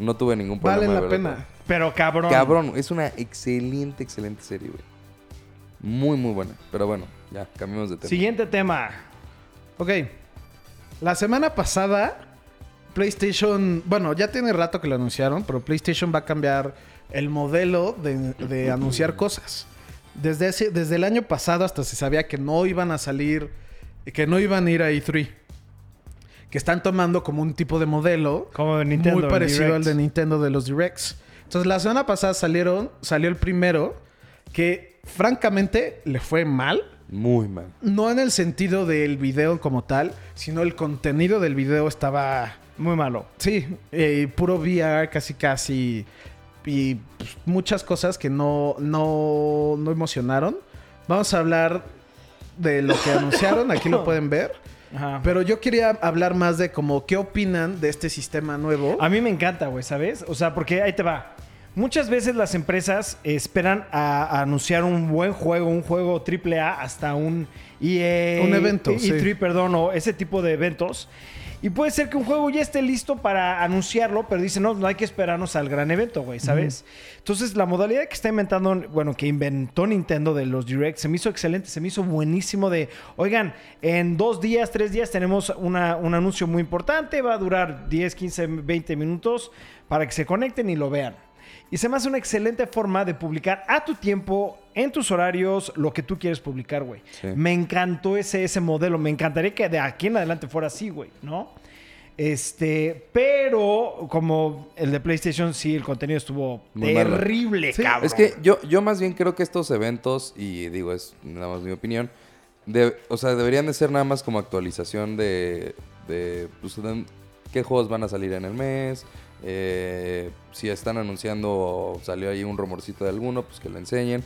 no tuve ningún problema.
Valen
de
la pena.
Pero cabrón.
Cabrón, es una excelente, excelente serie, güey. Muy, muy buena. Pero bueno, ya, cambiamos de tema.
Siguiente tema.
Ok. La semana pasada, PlayStation, bueno, ya tiene rato que lo anunciaron, pero PlayStation va a cambiar el modelo de, de anunciar cosas. Desde, ese- desde el año pasado hasta se sabía que no iban a salir, que no iban a ir a E3. Que están tomando como un tipo de modelo
Como de Nintendo.
muy parecido
Direct.
al de Nintendo de los Directs. Entonces, la semana pasada salieron, salió el primero que francamente le fue mal.
Muy mal.
No en el sentido del video como tal, sino el contenido del video estaba,
Muy malo.
sí, eh, puro VR casi casi y pues, muchas cosas que no, no, no emocionaron. Vamos a hablar de lo que anunciaron, aquí lo pueden ver.
Ajá.
Pero yo quería hablar más de como qué opinan de este sistema nuevo.
A mí me encanta, güey, ¿sabes? O sea, porque ahí te va. Muchas veces las empresas esperan a, a anunciar un buen juego, un juego AAA, hasta un EA...
Un evento,
E3,
sí.
perdón, o ese tipo de eventos. Y puede ser que un juego ya esté listo para anunciarlo, pero dicen, no, no hay que esperarnos al gran evento, güey, ¿sabes? Entonces, la modalidad que está inventando, bueno, que inventó Nintendo de los Direct, se me hizo excelente, se me hizo buenísimo de, oigan, en dos días, tres días tenemos una- un anuncio muy importante, va a durar 10, 15, 20 minutos para que se conecten y lo vean. Y se me hace una excelente forma de publicar a tu tiempo, en tus horarios, lo que tú quieres publicar, güey.
Sí.
Me encantó ese, ese modelo. Me encantaría que de aquí en adelante fuera así, güey, ¿no? Este, pero como el de PlayStation, sí, el contenido estuvo
Muy
terrible,
Sí,
cabrón.
Es que yo, yo más bien creo que estos eventos, y digo, es nada más mi opinión, de- o sea, deberían de ser nada más como actualización de, de, pues, de qué juegos van a salir en el mes, eh, si están anunciando salió ahí un rumorcito de alguno, pues que lo enseñen.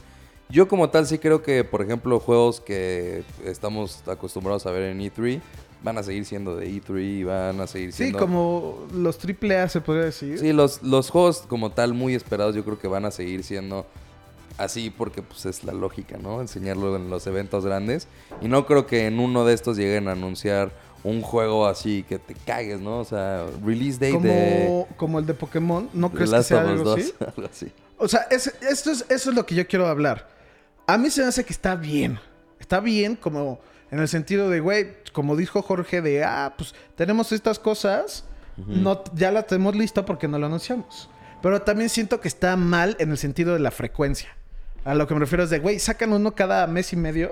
Yo como tal sí creo que, por ejemplo, juegos que estamos acostumbrados a ver en E3 van a seguir siendo de E3, van a seguir
sí,
siendo...
como los AAA se podría decir.
Sí, los, los juegos como tal muy esperados yo creo que van a seguir siendo así porque pues es la lógica, ¿no? Enseñarlo en los eventos grandes. Y no creo que en uno de estos lleguen a anunciar un juego así que te cagues, ¿no? O sea, release date de
como, como el de Pokémon. ¿No crees que
Last
sea
of Us
algo
2,
así?
algo así.
O sea, es- esto es, eso es lo que yo quiero hablar. A mí se me hace que está bien. Está bien como en el sentido de, güey, como dijo Jorge, de, ah, pues tenemos estas cosas, no, ya la tenemos lista porque no la anunciamos. Pero también siento que está mal en el sentido de la frecuencia. A lo que me refiero es de, güey, sacan uno cada mes y medio.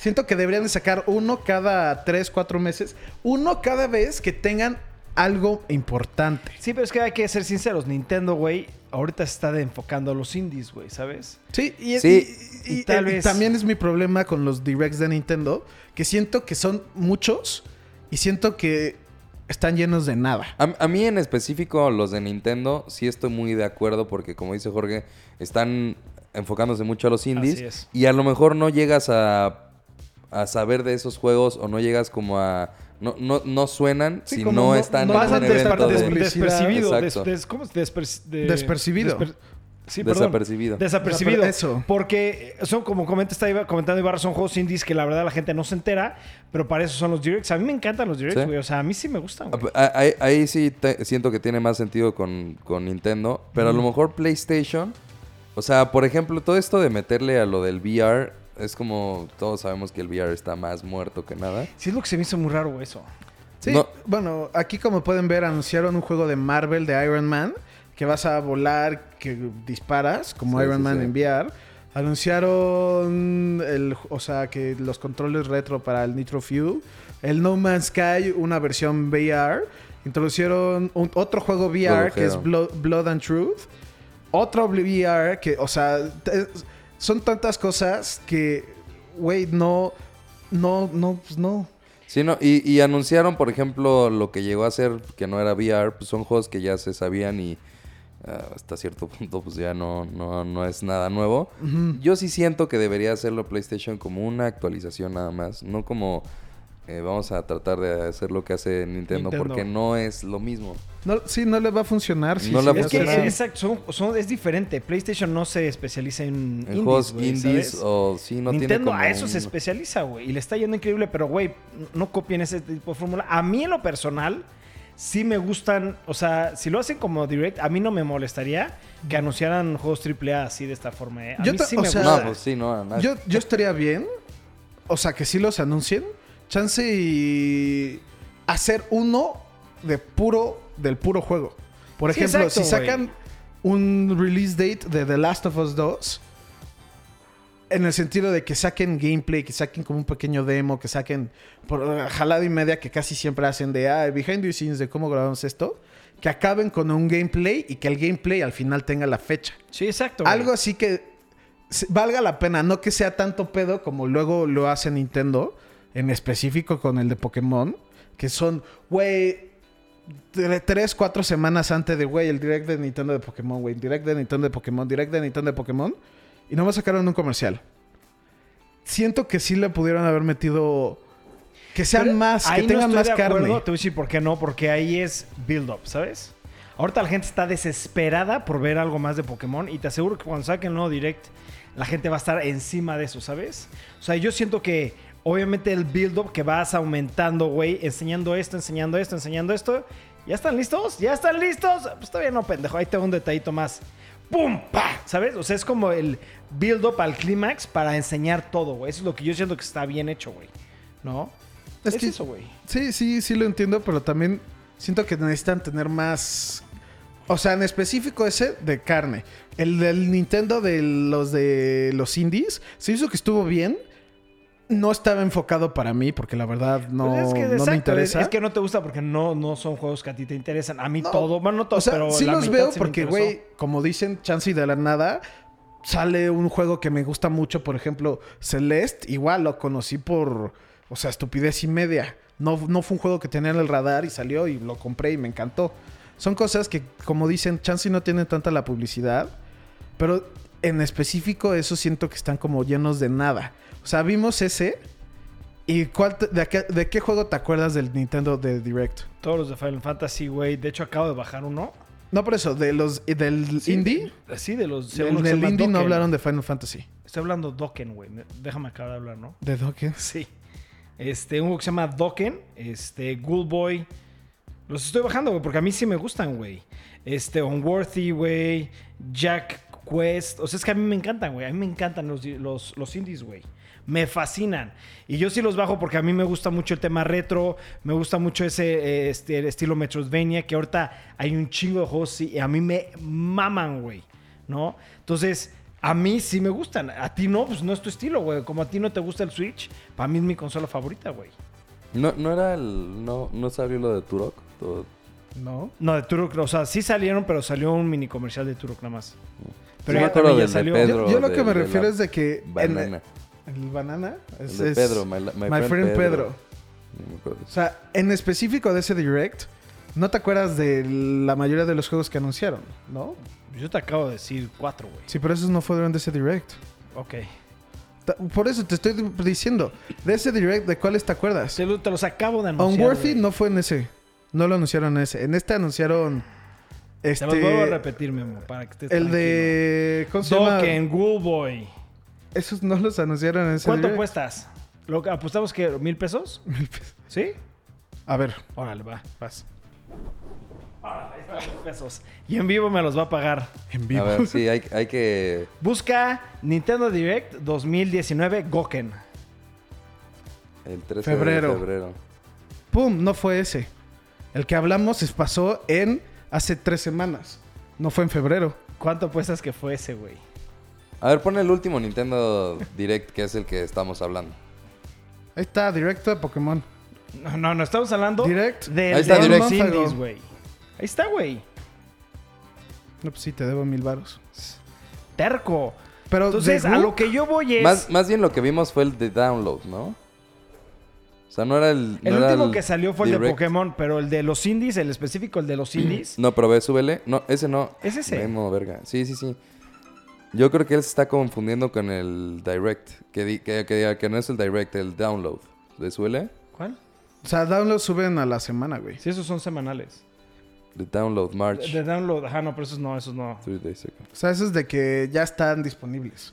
Siento que deberían de sacar uno cada tres, cuatro meses. Uno cada vez que tengan algo importante.
Sí, pero es que hay que ser sinceros. Nintendo, güey, ahorita se está enfocando a los indies, güey, ¿sabes?
Sí, y,
Sí.
y- y-
Y tal
y
vez-
también es mi problema con los directs de Nintendo, que siento que son muchos y siento que están llenos de nada.
A, a mí en específico, los de Nintendo, sí estoy muy de acuerdo porque, como dice Jorge, están enfocándose mucho a los indies.
Así es.
Y a lo mejor no llegas a, a saber de esos juegos o no llegas como a... No, no, no suenan
Sí,
si no,
no-
están
no
en un evento de...
desper-
despercibido.
Exacto.
des- des- ¿Cómo es? Desper- de-
Despercibido.
desper- sí, perdón.
Desapercibido.
Desapercibido.
Eso.
Porque son, como comenta, está comentando Ibarra, son juegos indies que la verdad la gente no se entera, pero para eso son los directs. A mí me encantan los directs,
Sí.
güey. O sea, a mí sí me gustan, güey.
Ah, Ahí, ahí sí te- siento que tiene más sentido con, con Nintendo, pero a lo mejor PlayStation, o sea, por ejemplo, todo esto de meterle a lo del VR, es como todos sabemos que el VR está más muerto que nada.
Sí, es lo que se me hizo muy raro, eso.
Sí,
No.
bueno, aquí como pueden ver anunciaron un juego de Marvel de Iron Man, que vas a volar, que disparas, como
Sí,
Iron
sí,
Man
sí.
en VR. Anunciaron el, o sea, que los controles retro para el Nitro Fuel. El No Man's Sky, una versión VR. Introducieron un- otro juego VR que es. Blood, Blood and Truth. Otro VR que, o sea, son tantas cosas que, güey, no, no, no, pues no.
Sí, no, y, y anunciaron, por ejemplo, lo que llegó a ser que no era VR, pues son juegos que ya se sabían y ah, hasta cierto punto pues ya no, no, no es nada nuevo. Yo sí siento que debería hacerlo PlayStation como una actualización nada más, no como eh, vamos a tratar de hacer lo que hace Nintendo,
Nintendo.
porque no es lo mismo.
No, sí, no le va a funcionar.
No le va a
sigue
Es que,
así.
funcionar.
exacto, son- son- es diferente. PlayStation no se especializa en,
En
indies,
juegos indies
¿sabes?
o sí, no tiene
Nintendo
como
a eso se especializa, güey. Y le está yendo increíble, pero, güey, no copien ese tipo de fórmula. A mí, en lo personal, sí me gustan. O sea, si lo hacen como direct, a mí no me molestaría que anunciaran juegos AAA así de esta forma. ¿eh? A
Yo
mí
ta-
sí
o
me
sea,
gusta.
No, pues sí, no, a nadie.
Yo, yo estaría bien. O sea, que sí los anuncien. Chance y hacer uno de puro, del puro juego. Por
Sí,
ejemplo,
exacto,
si sacan un release date de The Last of Us 2, en el sentido de que saquen gameplay, que saquen como un pequeño demo, que saquen por eh, jalada y media que casi siempre hacen de ah, behind the scenes de cómo grabamos esto, que acaben con un gameplay y que el gameplay al final tenga la fecha.
Sí, exacto.
Algo así que valga la pena, no que sea tanto pedo como luego lo hace Nintendo, en específico con el de Pokémon, que son, güey, tre- tres, cuatro semanas antes de, güey, el direct de Nintendo de Pokémon, güey, direct de Nintendo de Pokémon, direct de Nintendo de Pokémon, y no me sacaron un comercial. Siento que sí le pudieron haber metido... Que sean
Pero
más, que
no
tengan más
de acuerdo.
carne.
Te voy a decir por qué no, porque ahí es build up, ¿sabes? Ahorita la gente está desesperada por ver algo más de Pokémon y te aseguro que cuando saquen el nuevo Direct, la gente va a estar encima de eso, ¿sabes? O sea, yo siento que obviamente el build up que vas aumentando, güey, enseñando esto, enseñando esto, enseñando esto. ¿Ya están listos? ¿Ya están listos? Pues todavía no, pendejo. Ahí tengo un detallito más. ¡Pum! ¡Pa! ¿Sabes? O sea, es como el build up al clímax para enseñar todo, güey. Eso es lo que yo siento que está bien hecho, güey. ¿No?
Es
Es,
que-
eso, güey.
Sí, sí, sí lo entiendo, pero también siento que necesitan tener más. O sea, en específico ese de carne. El del Nintendo de los de los indies, se hizo que estuvo bien. No estaba enfocado para mí, porque la verdad no,
Pues es que,
no me interesa.
Es, que no te gusta porque no, no son juegos que a ti te interesan. A mí
No.
todo, bueno, no todo,
o sea,
pero
sí
la
los
mitad
veo
sí
porque, güey, como dicen, chance y de la nada, sale un juego que me gusta mucho, por ejemplo, Celeste, igual lo conocí por, o sea, estupidez y media. No, no fue un juego que tenía en el radar y salió y lo compré y me encantó. Son cosas que, como dicen, chance y no tienen tanta la publicidad, pero en específico eso siento que están como llenos de nada. O sea, vimos ese... ¿Y cuál te- de, qué, de qué juego te acuerdas del Nintendo de Direct?
Todos los de Final Fantasy, güey. De hecho, acabo de bajar uno.
No, por eso, de los del
Sí,
indie.
Sí, de los...
Del, del indie no hablaron de Final Fantasy.
Estoy hablando Dokken, güey. Déjame acabar de hablar, ¿no?
¿De Dokken?
Sí. Este, un juego que se llama Dokken. Este, Ghoul Boy. Los estoy bajando, güey, porque a mí sí me gustan, güey. Este, Unworthy, güey. Jack Quest. O sea, es que a mí me encantan, güey. A mí me encantan los, los, los indies, güey. Me fascinan. Y yo sí los bajo porque a mí me gusta mucho el tema retro. Me gusta mucho ese eh, este, el estilo Metroidvania. Que ahorita hay un chingo de juegos y a mí me maman, güey. ¿No? Entonces, a mí sí me gustan. A ti no, pues no es tu estilo, güey. Como a ti no te gusta el Switch, para mí es mi consola favorita, güey.
No, no era el. No, no salió lo de Turok. Todo-
No.
No, de Turok, o sea, sí salieron, pero salió un mini comercial de Turok nada más. Pero ya también salió.
Pedro.
Yo, yo lo
de-
que me refiero es de que... en-. ¿El banana?
El
Es-
de
es-
Pedro, my, my
My, friend, Pedro.
No me acuerdo.
O sea, en específico de ese Direct, ¿no te acuerdas de la mayoría de los juegos que anunciaron? ¿No?
Yo te acabo de decir cuatro, güey.
Sí, pero esos no fueron de ese Direct.
Ok.
Por eso te estoy diciendo. De ese Direct, ¿de cuáles te acuerdas?
Te, te los acabo de anunciar.
Unworthy no fue en ese. No lo anunciaron en ese. En este anunciaron...
Te
Este...
los vuelvo a repetir, Memo, para que estés
El
tranquilo.
de... ¿Cómo se llama?
Dokken, Ghoul Boy.
Esos no los anunciaron en ese
¿Cuánto
Direct.
cuestas? ¿Lo que apostamos que mil pesos?
Mil pesos.
¿Sí?
A ver,
Órale, va.
vas.
Ahí están los pesos. Y en vivo me los va a pagar.
En
A
vivo.
ver, sí, hay, hay que.
Busca Nintendo Direct 2019 Goken.
El 13
Febrero.
de febrero.
¡Pum! No fue ese. El que hablamos se pasó en hace tres semanas. No fue en febrero.
¿Cuánto apuestas que fue ese, güey?
A ver, pon el último Nintendo Direct, que es el que estamos hablando.
Ahí está, directo de Pokémon.
No, no, no estamos hablando
Direct.
de,
Ahí está,
de
Direct.
los indies, güey. Ahí está, güey.
No, pues sí, te debo mil varos.
Terco.
Pero
Entonces,
de
a lo que yo voy es...
Más, más bien lo que vimos fue el de download, ¿no? O sea, no era el.
el
no era
último que salió fue el de
Direct.
Pokémon, pero el de los indies, el específico, el de los indies.
No, pero ve, súbele. No, ese no.
¿Es ese?
Memo, verga. Sí, sí, sí. Yo creo que él se está confundiendo con el Direct. Que, di- que, que diga que no es el Direct, el download. ¿Le suele?
¿Cuál?
O sea, downloads suben a la semana, güey.
Sí, esos son semanales.
The download March.
De download, ajá, no, pero esos no, esos no.
Three days ago.
O sea, eso es de que ya están disponibles.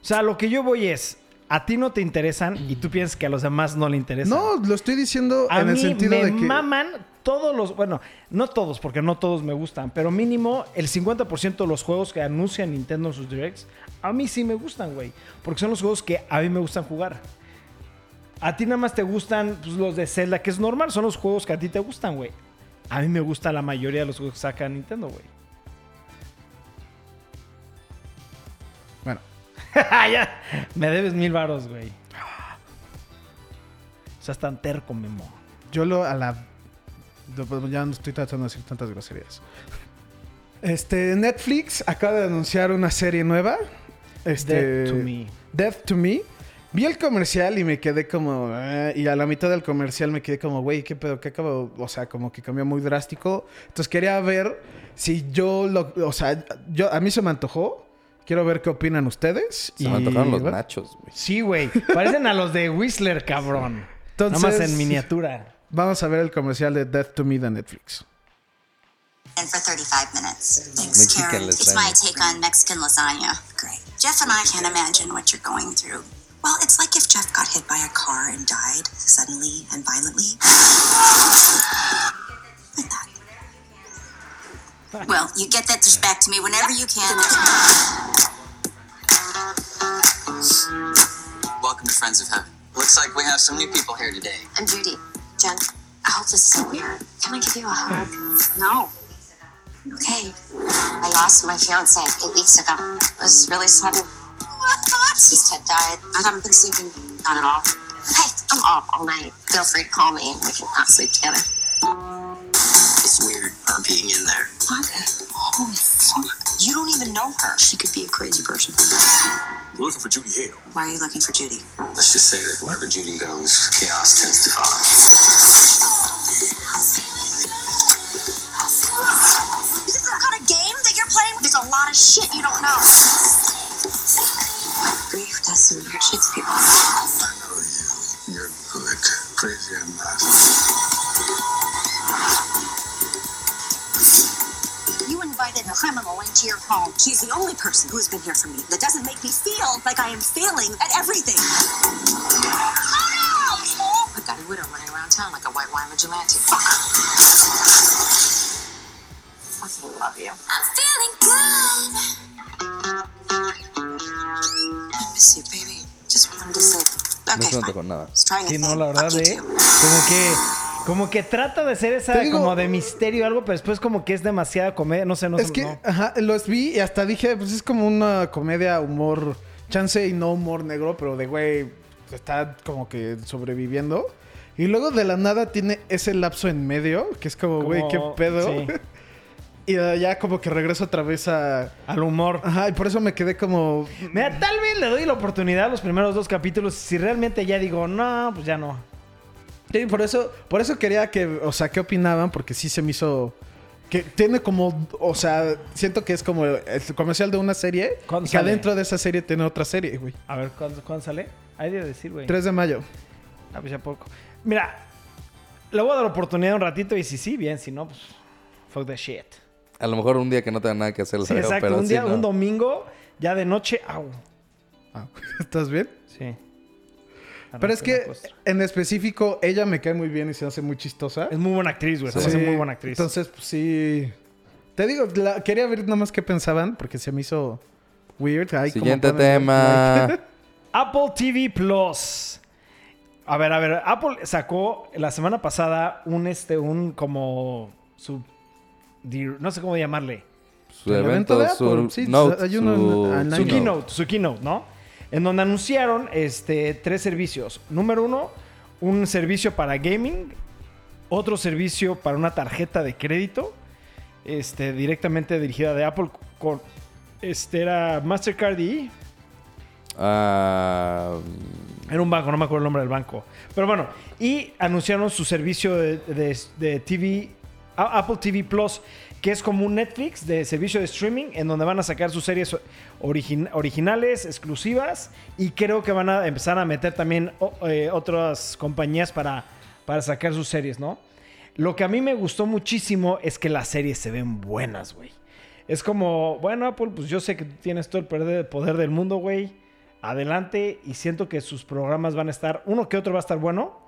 O sea, lo que yo voy es, a ti no te interesan y tú piensas que a los demás no le interesan.
No, lo estoy diciendo
a
en
mí
el sentido
me
de que.
maman todos los, bueno, no todos, porque no todos me gustan, pero mínimo el 50% de los juegos que anuncia Nintendo en sus directs, a mí sí me gustan, güey, porque son los juegos que a mí me gustan jugar. A ti nada más te gustan pues, los de Zelda, que es normal, son los juegos que a ti te gustan, güey. A mí me gusta la mayoría de los juegos que saca Nintendo, güey. me debes mil varos, güey. O sea, es tan terco, Memo.
yo lo a la. yo, Ya no estoy tratando de decir tantas groserías. Este, Netflix acaba de anunciar una serie nueva. Este,
Dead to me.
Death to Me. Vi el comercial y me quedé como. eh, y a la mitad del comercial me quedé como, güey, ¿qué pedo? ¿Qué acabo? O sea, como que cambió muy drástico. Entonces quería ver si yo lo. O sea, yo, a mí se me antojó. Quiero ver qué opinan ustedes.
Se
y-
me antojaron los nachos, güey.
Sí, güey. Parecen a los de Whistler, cabrón.
Entonces,
Nada más en miniatura.
Vamos a ver el comercial de Death to Me de Netflix.
And for 35 minutes. Thanks,
Mexican
Karen. It's my
lasagna.
take on Mexican lasagna. Great. Jeff and I can't imagine what you're going through. Well, it's like if Jeff got hit by a car and died suddenly and violently. Like that. Well, you get that dish back to me whenever you can.
Welcome to Friends of Heaven. Looks like we have some new people here today.
I'm Judy. Jen, I hope this isn't weird. Can I give you a hug?
No.
Okay. I lost my fiance eight weeks ago. It was really sudden. Since Ted died, I haven't been sleeping. Not at all. Hey, I'm up all night. Feel free to call me and we can not sleep together.
It's weird her being in there.
What? Holy fuck. You don't even know her.
She could be a crazy person.
We're looking for Judy Hale.
Why are you looking for Judy?
Let's just say that wherever Judy goes, chaos tends to follow.
Is this some kind of game that you're playing? There's a lot of shit you don't know.
Grief doesn't shits people.
I know you. You're good. Crazy or not.
Criminal into your home. She's the only person who's been here for me. That doesn't make me feel like I am failing at everything.
I've got a widow running around town like a white wine vigilante. Fuck her. Fucking love you.
I'm feeling good.
I miss you, baby. Just wanted to say.
No
Okay,
se nota
fine.
con nada.
It's trying a
Sí, no, la verdad,
Fuck
eh. Como que, como que trata de ser esa
digo-
como de misterio o algo, pero después como que es demasiada comedia. No sé, no
es
sé.
que,
no.
ajá, los vi y hasta dije, pues es como una comedia, humor, chance y no humor negro, pero de güey, está como que sobreviviendo. Y luego de la nada tiene ese lapso en medio, que es como, güey, qué pedo.
sí.
y eh, ya como que regreso otra vez a...
Al humor.
Ajá, y por eso me quedé como...
Mira, tal vez le doy la oportunidad a los primeros dos capítulos. Si realmente ya digo, no, pues ya no.
Sí, por eso, por eso quería que, o sea, ¿qué opinaban? Porque sí se me hizo... Que tiene como, o sea, siento que es como el comercial de una serie.
¿Cuándo
Y que
sale?
adentro de esa serie tiene otra serie, güey.
A ver, ¿cuándo, cuándo sale? Hay de decir, güey.
3 de mayo.
Ah, pues ya poco. Mira, le voy a dar oportunidad un ratito y si sí, bien. Si no, pues fuck the shit.
A lo mejor un día que no tenga nada que hacer, lo
Sí, exacto.
pero
un
sí,
día,
no.
un domingo, ya de noche, au.
Ah, ¿Estás bien? Pero es que en específico ella me cae muy bien y se hace muy chistosa.
Es muy buena actriz, güey. Se hace muy buena actriz.
Entonces, pues, sí. Te digo, la- quería ver nada más qué pensaban porque se me hizo weird. Ay, como
Siguiente
like.
tema.
Apple TV Plus. A ver, a ver, Apple sacó la semana pasada un este, un como su no sé cómo llamarle.
Su
evento
evento,
de Apple,
su
sí,
note,
hay uno
su,
en- en
Su
Ay, no.
keynote, su keynote, ¿no? En donde anunciaron este, tres servicios. Número uno, un servicio para gaming, otro servicio para una tarjeta de crédito, este, directamente dirigida de Apple con este era Mastercard y
Ah,
Era un banco, no me acuerdo el nombre del banco. Pero bueno, y anunciaron su servicio de, de- de TV, Apple TV Plus, que es como un Netflix de servicio de streaming, en donde van a sacar sus series origin- originales, exclusivas, y creo que van a empezar a meter también eh, otras compañías para, para sacar sus series, ¿no? Lo que a mí me gustó muchísimo es que las series se ven buenas, güey. Es como, bueno, Apple, pues yo sé que tú tienes todo el poder del mundo, güey. Adelante. Y siento que sus programas van a estar, uno que otro va a estar bueno.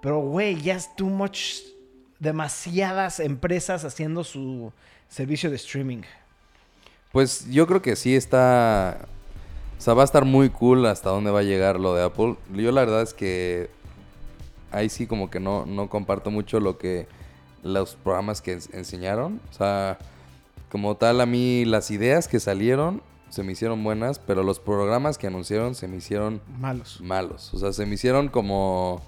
Pero, güey, ya es too much. Demasiadas empresas haciendo su servicio de streaming.
Pues yo creo que sí está. O sea, va a estar muy cool hasta dónde va a llegar lo de Apple. Yo la verdad es que ahí sí como que no, no comparto mucho lo que los programas que ens- enseñaron. O sea, como tal a mí las ideas que salieron se me hicieron buenas, pero los programas que anunciaron se me hicieron
Malos.
malos. O sea, se me hicieron como.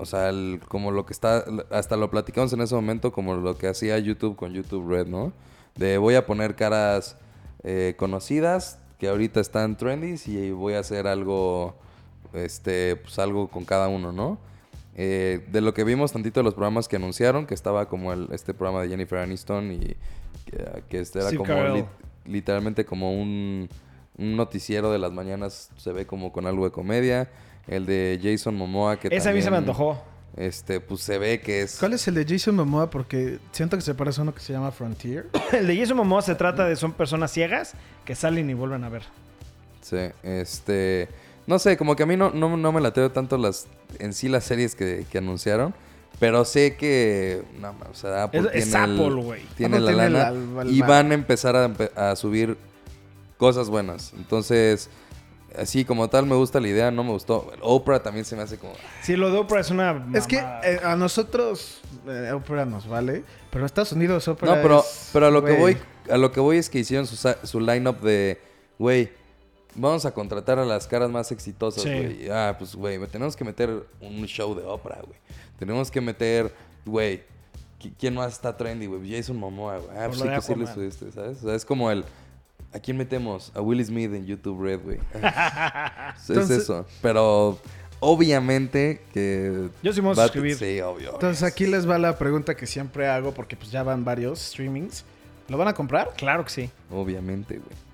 O sea, el- como lo que está. Hasta lo platicamos en ese momento, como lo que hacía YouTube con YouTube Red, ¿no? De voy a poner caras eh, conocidas que ahorita están trendy y voy a hacer algo. Este, pues algo con cada uno, ¿no? Eh, de lo que vimos tantito de los programas que anunciaron, que estaba como el, este programa de Jennifer Aniston y que, que este era como lit- literalmente como un, un noticiero de las mañanas, se ve como con algo de comedia. El de Jason Momoa que
Ese a mí se me antojó.
Este, pues se ve que es
¿Cuál es el de Jason Momoa? Porque siento que se parece a uno que se llama Frontier.
El de Jason Momoa se trata de son personas ciegas que salen y vuelven a ver.
Sí, este. No sé, como que a mí no, no, no me lateo tanto las. En sí las series que, que anunciaron. Pero sé que. No, o sea, Apple
Es-
tiene, el-
Apple, güey.
tiene
Apple
la
tiene
lana.
la- la-
y van a empezar a, empe- a subir cosas buenas. Entonces. Así como tal, me gusta la idea, no me gustó. Oprah también se me hace como.
Sí, lo de Oprah es una.
Es que eh, a nosotros eh, Opera nos vale, pero en Estados Unidos Opera
No, pero,
es-
pero a lo que voy, a lo que voy es que hicieron su, sa- su lineup de, güey, vamos a contratar a las caras más exitosas,
Sí.
güey. Ah, pues, güey, tenemos que meter un show de ópera, güey. Tenemos que meter, güey, ¿qui- ¿quién más está trendy, güey? Jason Momoa, güey. Ah, pues sí que sí le subiste, ¿sabes? O sea, es como el, ¿a quién metemos? A Will Smith en YouTube Red, güey. es
Entonces-
eso. Pero, obviamente que...
Yo sí me voy a suscribir.
Sí, obvio.
Entonces aquí les va la pregunta que siempre hago porque pues ya van varios streamings. ¿Lo van a comprar?
Claro que sí.
Obviamente, güey.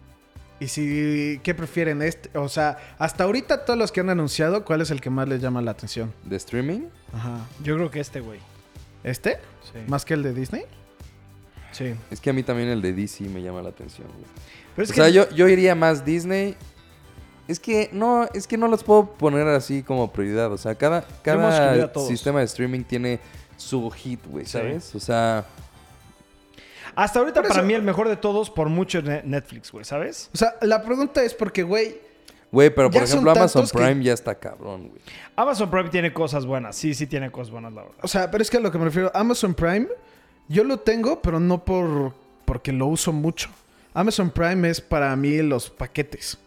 Y si ¿qué prefieren este? O sea, hasta ahorita todos los que han anunciado, ¿cuál es el que más les llama la atención?
¿De streaming?
Ajá.
Yo creo que este, güey.
¿Este?
Sí.
¿Más que el de Disney?
Sí.
Es que a mí también el de DC me llama la atención, güey.
Pero es
o
que
sea, yo, yo iría más Disney. Es que no, es que no los puedo poner así como prioridad. O sea, cada, cada sistema de streaming tiene su hit, güey,
Sí.
¿sabes? O sea,
hasta ahorita para
eso-
mí el mejor de todos por mucho es Netflix, güey, ¿sabes?
O sea, la pregunta es porque, güey,
güey, pero por
Ya
ejemplo Amazon
que-
Prime ya está cabrón, güey.
Amazon Prime tiene cosas buenas. Sí, sí tiene cosas buenas, la verdad.
o sea, pero es que a lo que me refiero, Amazon Prime, yo lo tengo, pero no por porque lo uso mucho. Amazon Prime es para mí los paquetes.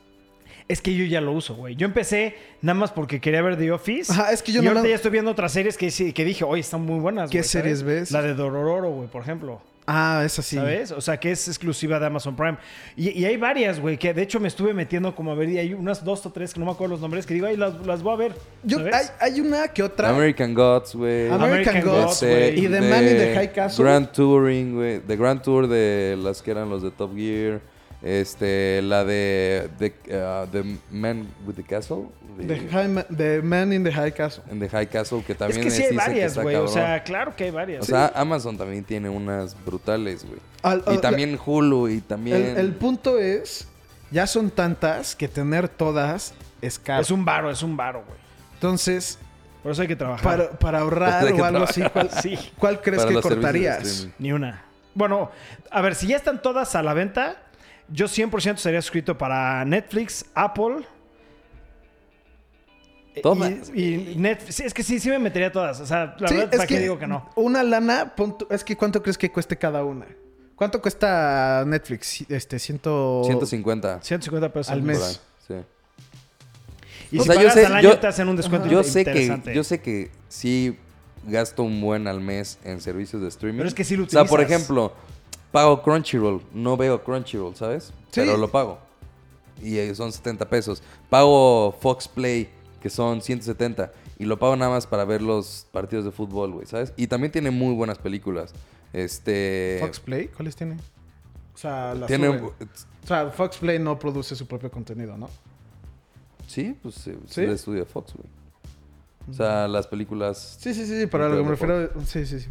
Es que yo ya lo uso, güey. Yo empecé nada más porque quería ver The Office.
Ajá, es que yo
y
no
ahorita ya estoy viendo otras series que, que dije, oye, están muy buenas.
¿Qué
güey",
series
¿sabes?
ves?
La de Dorororo, güey, por ejemplo.
Ah, es así.
¿Sabes? O sea, que es exclusiva de Amazon Prime. Y, y hay varias, güey, que de hecho me estuve metiendo como a ver. Y hay unas dos o tres que no me acuerdo los nombres que digo, ay, las, las voy a ver.
Yo, hay, hay una que otra.
American Gods, güey.
American
American
Gods,
güey.
Y The Man in the High Castle.
Grand Touring, güey. The Grand Tour de las que eran los de Top Gear. Este, la de The, uh, the Man with the Castle.
The,
The,
High Ma- The Man in the High Castle.
en The High Castle, que
es
también
que sí hay varias, güey. O sea, claro que hay varias.
O sea, Amazon también tiene unas brutales, güey. Y
al-
también Hulu y también...
El, el punto es, ya son tantas que tener todas es caro.
es un varo, es un varo, güey.
Entonces,
Por eso hay que trabajar.
para, para ahorrar o algo así, ¿cuál,
Sí.
cuál crees
para
que cortarías?
Ni una. Bueno, a ver, si ya están todas a la venta, yo 100% sería suscrito para Netflix, Apple.
Todas,
Y, y Netflix. Sí, es que sí, sí me metería todas. O sea, la
Sí,
verdad,
es
¿para qué
que
digo que no?
una lana, pon tú- es que ¿cuánto crees que cueste cada una? ¿Cuánto cuesta Netflix? Este, ciento...
150.
150 pesos
Al mes.
sí.
Y
O
si
sea, yo
pagas
sé-
al año
yo-
te hacen un descuento
Yo sé,
interesante.
que, yo sé que sí gasto un buen al mes en servicios de streaming.
Pero es que sí lo
O sea, por
utilizas.
ejemplo, pago Crunchyroll. No veo Crunchyroll, ¿sabes?
Sí.
Pero lo pago. Y eh, son 70 pesos. Pago Fox Play, que son 170. Y lo pago nada más para ver los partidos de fútbol, güey, ¿sabes? Y también tiene muy buenas películas. Este...
¿Fox Play? ¿Cuáles tiene? O sea, las
tiene...
O sea, Fox Play no produce su propio contenido, ¿no?
Sí, pues sí,
¿Sí?
es el estudio de Fox, güey. O sea, las películas
Sí, sí, sí, para lo que me refiero... Sí, sí, sí.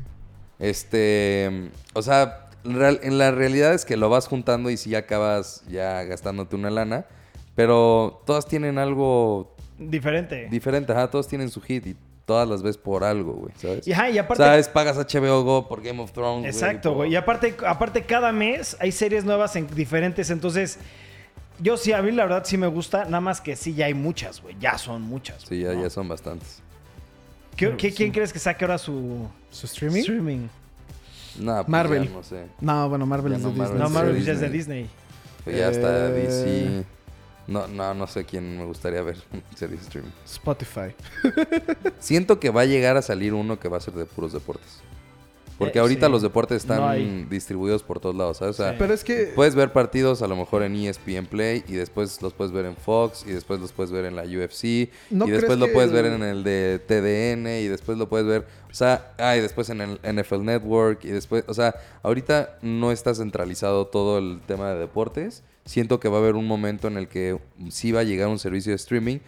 Este, o sea, real- en la realidad es que lo vas juntando y sí acabas ya gastándote una lana, pero todas tienen algo
Diferente.
diferente, ajá, todos tienen su hit y todas las ves por algo, güey, ¿sabes?
Y, ajá, y aparte.
¿Sabes? Pagas HBO Go por Game of Thrones.
Exacto,
por-
güey. Y aparte, aparte, cada mes hay series nuevas en diferentes. Entonces, yo sí, a mí la verdad sí me gusta. Nada más que sí, ya hay muchas, güey. Ya son muchas.
Sí, ya,
¿no?
ya son bastantes.
¿Qué- qué- ¿Quién crees que saque ahora su
¿Su streaming?
streaming?
No, pues
Marvel.
ya no sé.
No, bueno, Marvel
Ya
es
no,
de Disney.
No, Marvel ya es de
Disney.
Disney.
Pues ya está
Eh.
DC. No, no, no sé quién me gustaría ver series de streaming.
Spotify.
Siento que va a llegar a salir uno que va a ser de puros deportes. Porque
Eh,
ahorita
sí.
los deportes están
No
distribuidos por todos lados, ¿sabes? O sea,
Sí.
Pero es que...
puedes ver partidos a lo mejor en ESPN Play y después los puedes ver en Fox y después los puedes ver en la UFC
¿No
y después lo puedes ver en el de TDN y después lo puedes ver, o sea, ah, y después en el NFL Network y después, o sea, ahorita no está centralizado todo el tema de deportes. Siento que va a haber un momento en el que sí va a llegar un servicio de streaming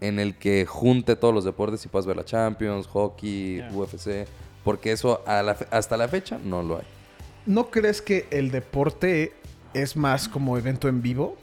en el que junte todos los deportes y puedas ver la Champions, hockey. UFC, porque eso a la fe- hasta la fecha no lo hay.
¿No crees que el deporte es más como evento en vivo?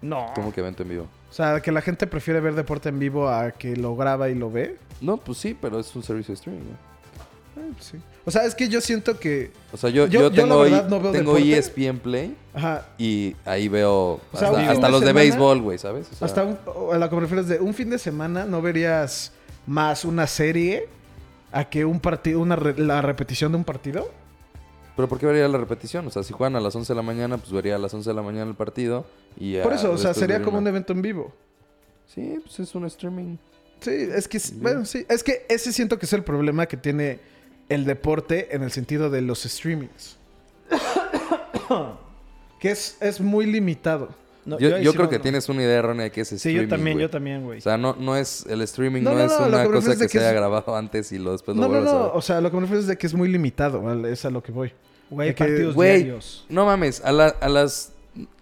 No.
Como que evento en vivo.
O sea, que la gente prefiere ver deporte en vivo a que lo graba y lo ve.
No, pues sí, pero es un servicio de streaming. ¿no?
Eh, sí. O sea, es que yo siento que.
O sea, yo,
Yo-
yo, tengo,
no veo
tengo E
deporte.
ESPN Play
Ajá.
y ahí veo
O sea,
hasta,
de
los de béisbol, güey, ¿sabes? O sea,
Hasta un, o a lo que me refieres de un fin de semana no verías más una serie a que un partido, una re- la repetición de un partido.
Pero ¿por qué vería la repetición? O sea, si juegan a las 11 de la mañana, pues vería a las 11 de la mañana el partido y
Por eso, o sea, sería como un evento en vivo.
Sí, pues es un streaming.
Sí, es que, bueno, sí, es que ese siento que es el problema que tiene el deporte en el sentido de los streamings. que es, es muy limitado.
No,
yo yo
sí
creo
no-
que
no.
tienes una idea errónea de que es
Sí,
streaming,
yo también,
güey.
yo también, güey.
O sea, no, no es el streaming,
No,
no,
no,
es una
que
cosa que
de
se
que
haya grabado antes y lo después lo
No, no,
vuelves a ver.
O sea, lo que me refiero es de que es muy limitado. ¿vale? Es a lo que voy.
Güey,
de que-
partidos
Güey,
diarios.
no mames, a, la- a las...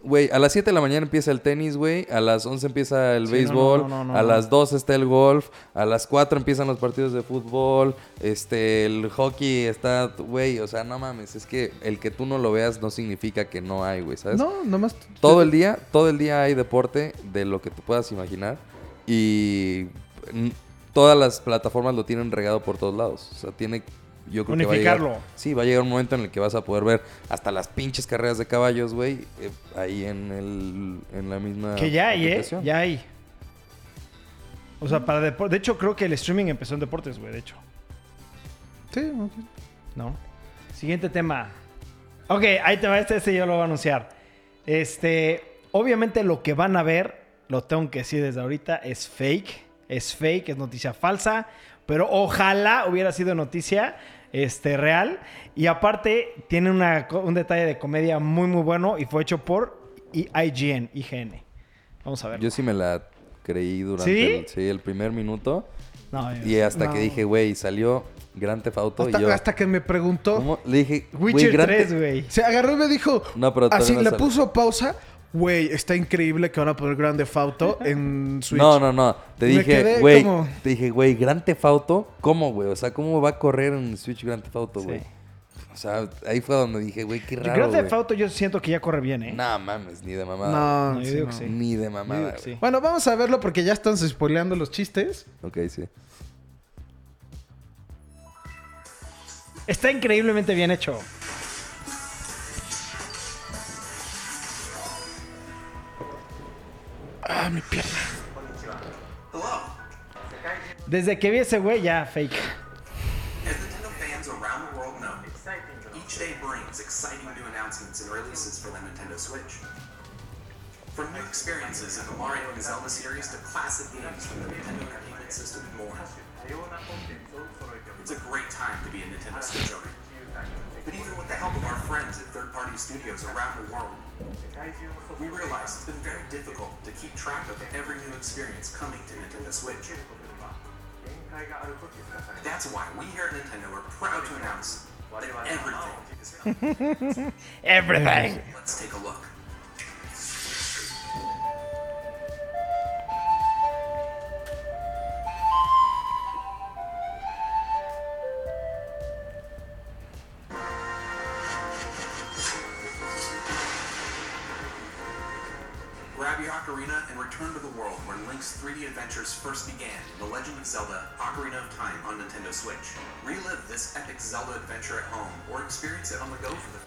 Güey, a las 7 de la mañana empieza el tenis, güey. A las 11 empieza el
Sí,
béisbol.
no, no, no,
a las 2 está el golf. A las 4 empiezan los partidos de fútbol. Este, el hockey está... Güey, o sea, no mames. Es que el que tú no lo veas no significa que no hay, güey, ¿sabes?
No, nomás.
Todo el día, todo el día hay deporte de lo que tú puedas imaginar. Y todas las plataformas lo tienen regado por todos lados. O sea, tiene. Yo creo que va a llegar.
Unificarlo.
Sí, va a llegar un momento en el que vas a poder ver hasta las pinches carreras de caballos, güey. eh, ahí en el. en la misma.
Que ya hay, ¿eh? Ya hay. O sea, para deporte. De hecho, creo que el streaming empezó en deportes, güey, de hecho.
Sí, ok.
¿No? Siguiente tema. Ok, ahí te va. Este, este yo lo voy a anunciar. Este. Obviamente, lo que van a ver, lo tengo que decir desde ahorita, es fake. Es fake, es noticia falsa. Pero ojalá hubiera sido noticia este, real. Y aparte, tiene una un detalle de comedia muy, muy bueno. Y fue hecho por IGN, IGN. Vamos a ver.
Yo sí me la creí durante
¿Sí?
el, sí, el primer minuto.
No,
Y hasta
No.
que dije, güey, salió Gran Theft Auto.
Hasta,
y yo.
hasta que me preguntó.
¿Cómo? Le dije, güey,
Witcher
Grand
3,
Theft-
güey.
Se agarró y me dijo.
No, pero
así
no
le
sale.
puso pausa. Güey, está increíble que van a poner Grand Theft Auto en Switch.
No, no, no. Te
Me
dije, güey.
como-
Te dije, güey, Grand Theft Auto, ¿cómo, güey? O sea, ¿cómo va a correr en Switch Grand Theft Auto,
Sí.
güey? O sea, ahí fue donde dije, güey, qué raro.
Grand Theft. Auto yo siento que ya corre bien, ¿eh?
No mames, ni de mamada.
No,
No, yo
sí,
digo
no.
que sí.
Ni de
Yo
mamada.
digo que
güey.
sí.
Bueno, vamos a verlo porque ya están spoileando los chistes.
Ok, sí.
Está increíblemente bien hecho.
Ah, mi pierna.
Desde que vi ese güey, ya fake.
As Nintendo fans around the world know, each day brings exciting new announcements and releases for the Nintendo Switch. From new experiences in the Mario and Zelda series to classic games from the Nintendo Entertainment System and more. It's a great time to be a Nintendo Switch owner. But even with the help of our friends at third-party studios around the world, we realize it's been very difficult to keep track of every new experience coming to Nintendo Switch. That's why we here at Nintendo are proud to announce that everything is coming.
Everything.
Let's take a look.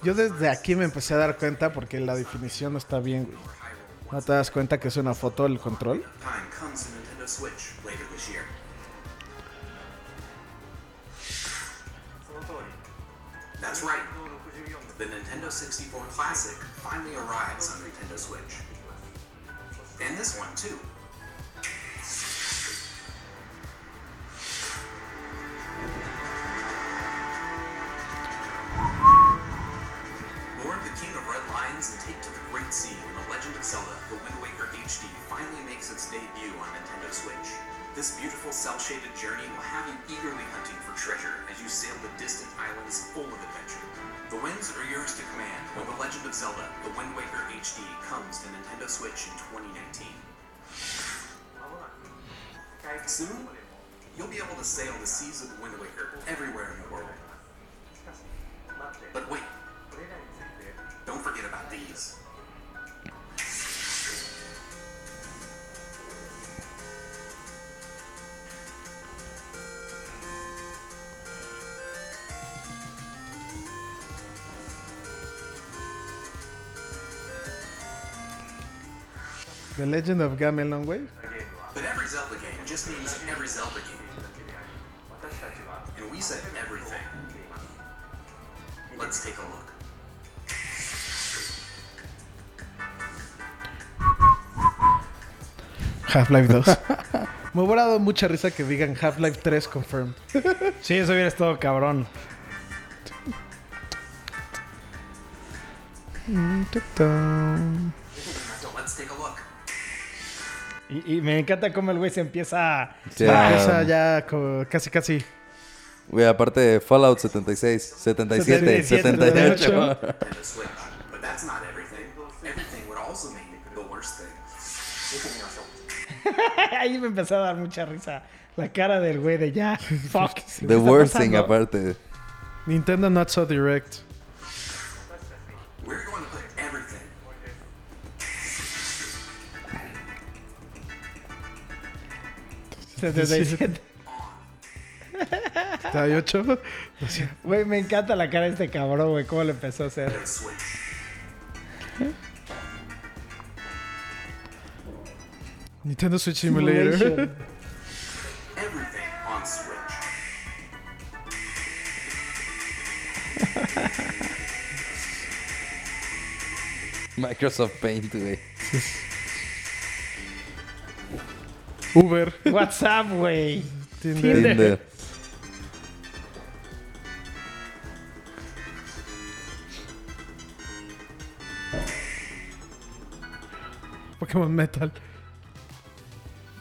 Yo desde aquí me empecé a dar cuenta porque la definición no está bien, güey. ¿No te das cuenta que es una foto del control?
That's right. The Nintendo 64 Classic finally arrives on Nintendo Switch. And this one too. Of Red and take to the Great Sea when The Legend of Zelda The Wind Waker HD finally makes its debut on Nintendo Switch. This beautiful cel-shaded journey will have you eagerly hunting for treasure as you sail the distant islands full of adventure. The winds are yours to command when The Legend of Zelda The Wind Waker HD comes to Nintendo Switch in 2019. Soon, you'll be able to sail the seas of the Wind Waker everywhere in the world.
The Legend of Gamelon, güey.
But every Zelda game just means every Zelda game. And we said everything. Let's take a look.
Half-Life 2. Me hubiera dado mucha risa que digan Half-Life 3 confirmed.
Sí, eso hubiera estado cabrón.
So
Y, y me encanta cómo el güey se empieza a...
Sí,
Empieza
ah,
ya casi, casi.
Güey, aparte de Fallout 76, 77,
77,
78.
And the Switch. But that's not everything. Everything would also mean the worst thing.
Ahí me empezó a dar mucha risa. La cara del güey de ya. Fuck. ¿qué
The worst thing aparte.
Nintendo Not So Direct.
77.
¿Está yo chavo?
Güey, me encanta la cara de este cabrón, güey. ¿Cómo le empezó a hacer?
Nintendo Switch Simulator.
Microsoft Paint, güey.
Uber.
WhatsApp, güey.
Tinder.
Tinder.
Pokémon Metal.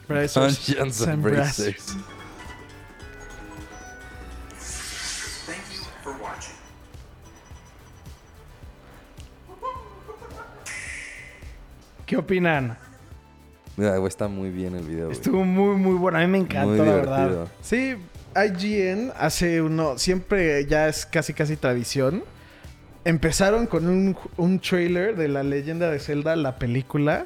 Bracers.
Dungeons and. Bracers.
¿Qué opinan?
Mira, güey, está muy bien el video, güey.
Estuvo muy, muy bueno. A mí me encantó,
Muy
la verdad.
Sí, IGN hace uno, siempre ya es casi casi tradición. Empezaron con un, un trailer de la leyenda de Zelda, la película,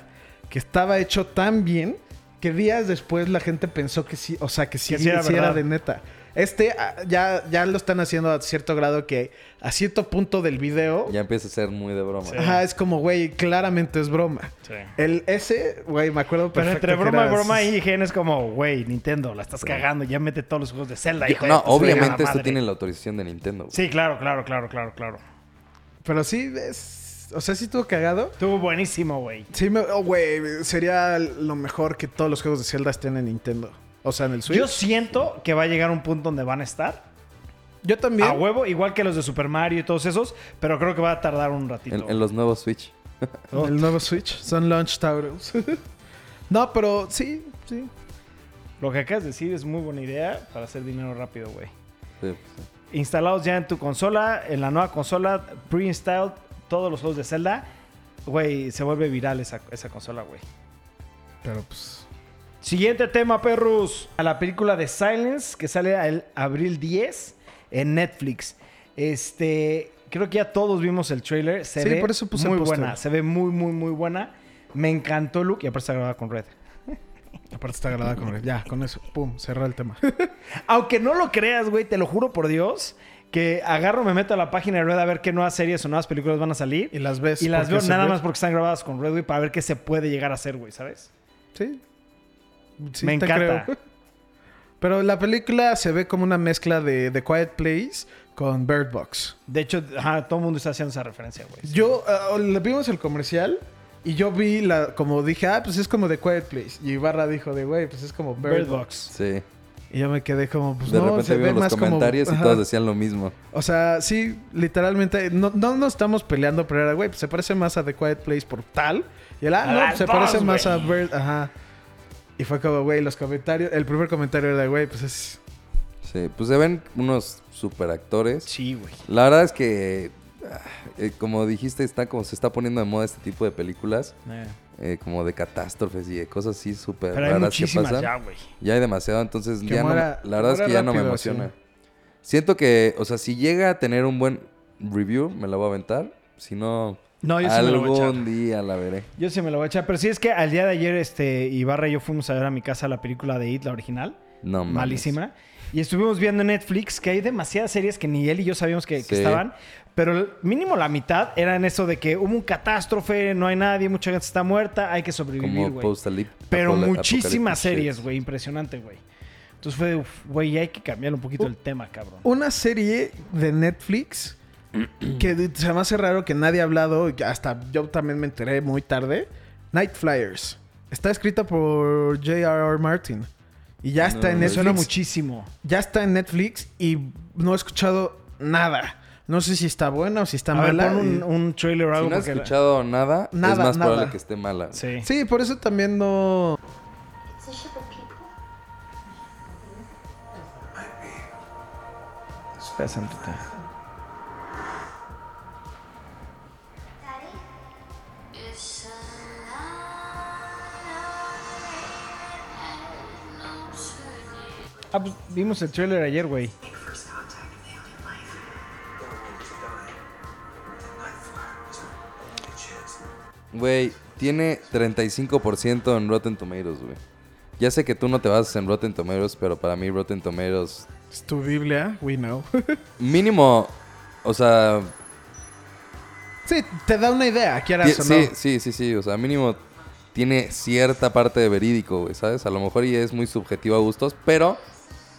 que estaba hecho tan bien que días después la gente pensó que sí, o sea, que sí,
Que sí era
sí era de neta. Este ah, ya, ya lo están haciendo a cierto grado que a cierto punto del video,
Ya empieza a ser muy de broma.
Sí.
ajá, es como, güey, claramente es broma.
Sí.
El ese, güey, me acuerdo
Pero
perfecto.
entre
que
broma y broma y IGN es como, güey, Nintendo, la estás cagando. Ya mete todos los juegos de Zelda, hijo de
No, obviamente esto tiene la autorización de Nintendo, güey.
Sí, claro, claro, claro, claro, claro.
Pero sí, es, o sea, sí estuvo cagado.
Estuvo buenísimo, güey.
Sí, me- oh, güey, sería lo mejor que todos los juegos de Zelda estén en Nintendo. O sea, en el Switch.
Yo siento que va a llegar un punto donde van a estar
Yo también.
a huevo, igual que los de Super Mario y todos esos, pero creo que va a tardar un ratito.
En, en los nuevos Switch.
El nuevo Switch. Son launch titles. no, pero sí, sí.
Lo que acabas de decir es muy buena idea para hacer dinero rápido, güey.
Sí, pues,
Instalados ya en tu consola, en la nueva consola, pre-installed, todos los juegos de Zelda, güey, se vuelve viral esa, esa consola, güey.
Pero pues.
Siguiente tema, perros. A la película de Silence, que sale el abril 10 en Netflix. Este, creo que ya todos vimos el trailer. Se
Sí,
ve
por eso puse
muy buena. Se ve muy, muy, muy buena. Me encantó el look y aparte está grabada con Red.
Aparte está grabada con Ya, con eso. Pum, cerrar el tema.
Aunque no lo creas, güey, te lo juro por Dios, que agarro, me meto a la página de Red a ver qué nuevas series o nuevas películas van a salir.
y las ves.
Y las veo nada
ve-
más porque están grabadas con Red, güey, para ver qué se puede llegar a hacer, güey, ¿sabes?
Sí. Sí,
Me encanta.
creo. Pero la película se ve como una mezcla de The Quiet Place con Bird Box.
De hecho, ajá, todo el mundo está haciendo esa referencia, güey.
Yo, ah, le vimos el comercial y yo vi la, como dije, ah, pues es como The Quiet Place. Y Ibarra dijo de, güey, pues es como Bird,
Bird
Box.
Box.
sí.
Y yo me quedé como, pues
De
no,
repente
se ve
los
más como...
comentarios y todos decían lo mismo.
O sea, sí, literalmente, no, no nos estamos peleando, pero era, güey, pues se parece más a The Quiet Place por tal. Y él, ah,
A
no, pues se parece más a. Bird, ajá. Y fue como, güey, los comentarios, el primer comentario era, güey, pues es...
Sí, pues se ven unos super actores.
Sí, güey.
La verdad es que, ah, eh, como dijiste, está como se está poniendo de moda este tipo de películas. eh, como de catástrofes y de cosas así súper raras que pasan.
ya, güey.
Ya hay demasiado, entonces
Que
ya no,
muera-
la verdad es que ya no me emociona.
sí.
Siento que, o sea, si llega a tener un buen review, me la voy a aventar. Si no,
No, yo sí me lo voy a echar.
algún día la veré.
Yo sí me lo voy a echar. Pero sí es que al día de ayer, este, Ibarra y yo fuimos a ver a mi casa la película de It, la original.
No mames.
malísima. Y estuvimos viendo en Netflix que hay demasiadas series que ni él y yo sabíamos que, que
Sí.
estaban. Pero mínimo la mitad era en eso de que hubo un catástrofe, no hay nadie, mucha gente está muerta, hay que sobrevivir, güey. Pero muchísimas series, güey. Impresionante, güey. Entonces fue, güey, hay que cambiar un poquito el tema, cabrón.
Una serie de Netflix que se me hace raro que nadie ha hablado, hasta yo también me enteré muy tarde. Night Flyers. Está escrita por J.R.R. Martin. Y ya está
No,
en
me
Suena
Netflix.
muchísimo.
Ya está en Netflix y no he escuchado nada. No sé si está buena o si está
A ver,
mala.
pon un, un trailer o
Si
algo.
no has escuchado nada,
Nada,
es más
nada.
probable que esté mala.
Sí.
Sí, por eso también no.
It's
Ah, pues vimos el trailer ayer, güey.
Güey, tiene 35% en Rotten Tomatoes, güey. Ya sé que tú no te basas en Rotten Tomatoes, pero para mí Rotten Tomatoes...
Es tu Biblia, we know.
Mínimo, o sea...
sí, te da una idea, quieras
ti-
o
sí,
no.
sí, sí, sí, o sea, mínimo tiene cierta parte de verídico, güey, ¿sabes? A lo mejor y es muy subjetivo a gustos, pero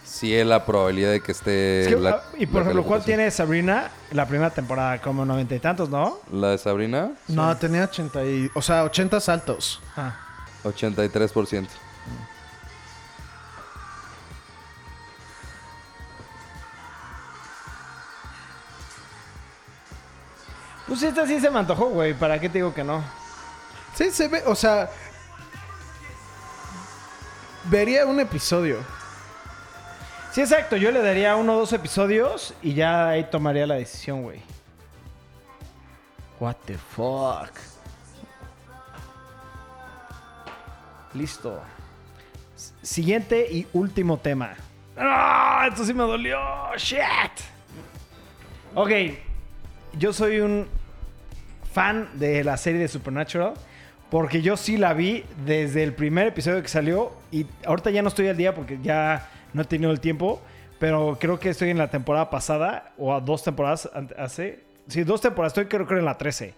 sí es la probabilidad de que esté...
Es que,
la-
ah, y por
la
ejemplo, ¿cuál tiene Sabrina? La primera temporada, como noventa y tantos, ¿no?
La de Sabrina,
No, tenía 80 y... O sea, 80 saltos.
Ah.
83%.
Pues esta sí se me antojó, güey. ¿Para qué te digo que no?
Sí, se ve, o sea... Vería un episodio.
Sí, exacto. Yo le daría uno o dos episodios y ya ahí tomaría la decisión, güey. What the fuck. Listo. S- Siguiente y último tema. ¡Ah! Esto sí me dolió. ¡Shit! Ok. Yo soy un fan de la serie de Supernatural. Porque yo sí la vi desde el primer episodio que salió. Y ahorita ya no estoy al día porque ya no he tenido el tiempo. Pero creo que estoy en la temporada pasada. O a dos temporadas hace. Sí, dos temporadas. Estoy creo que en la 13.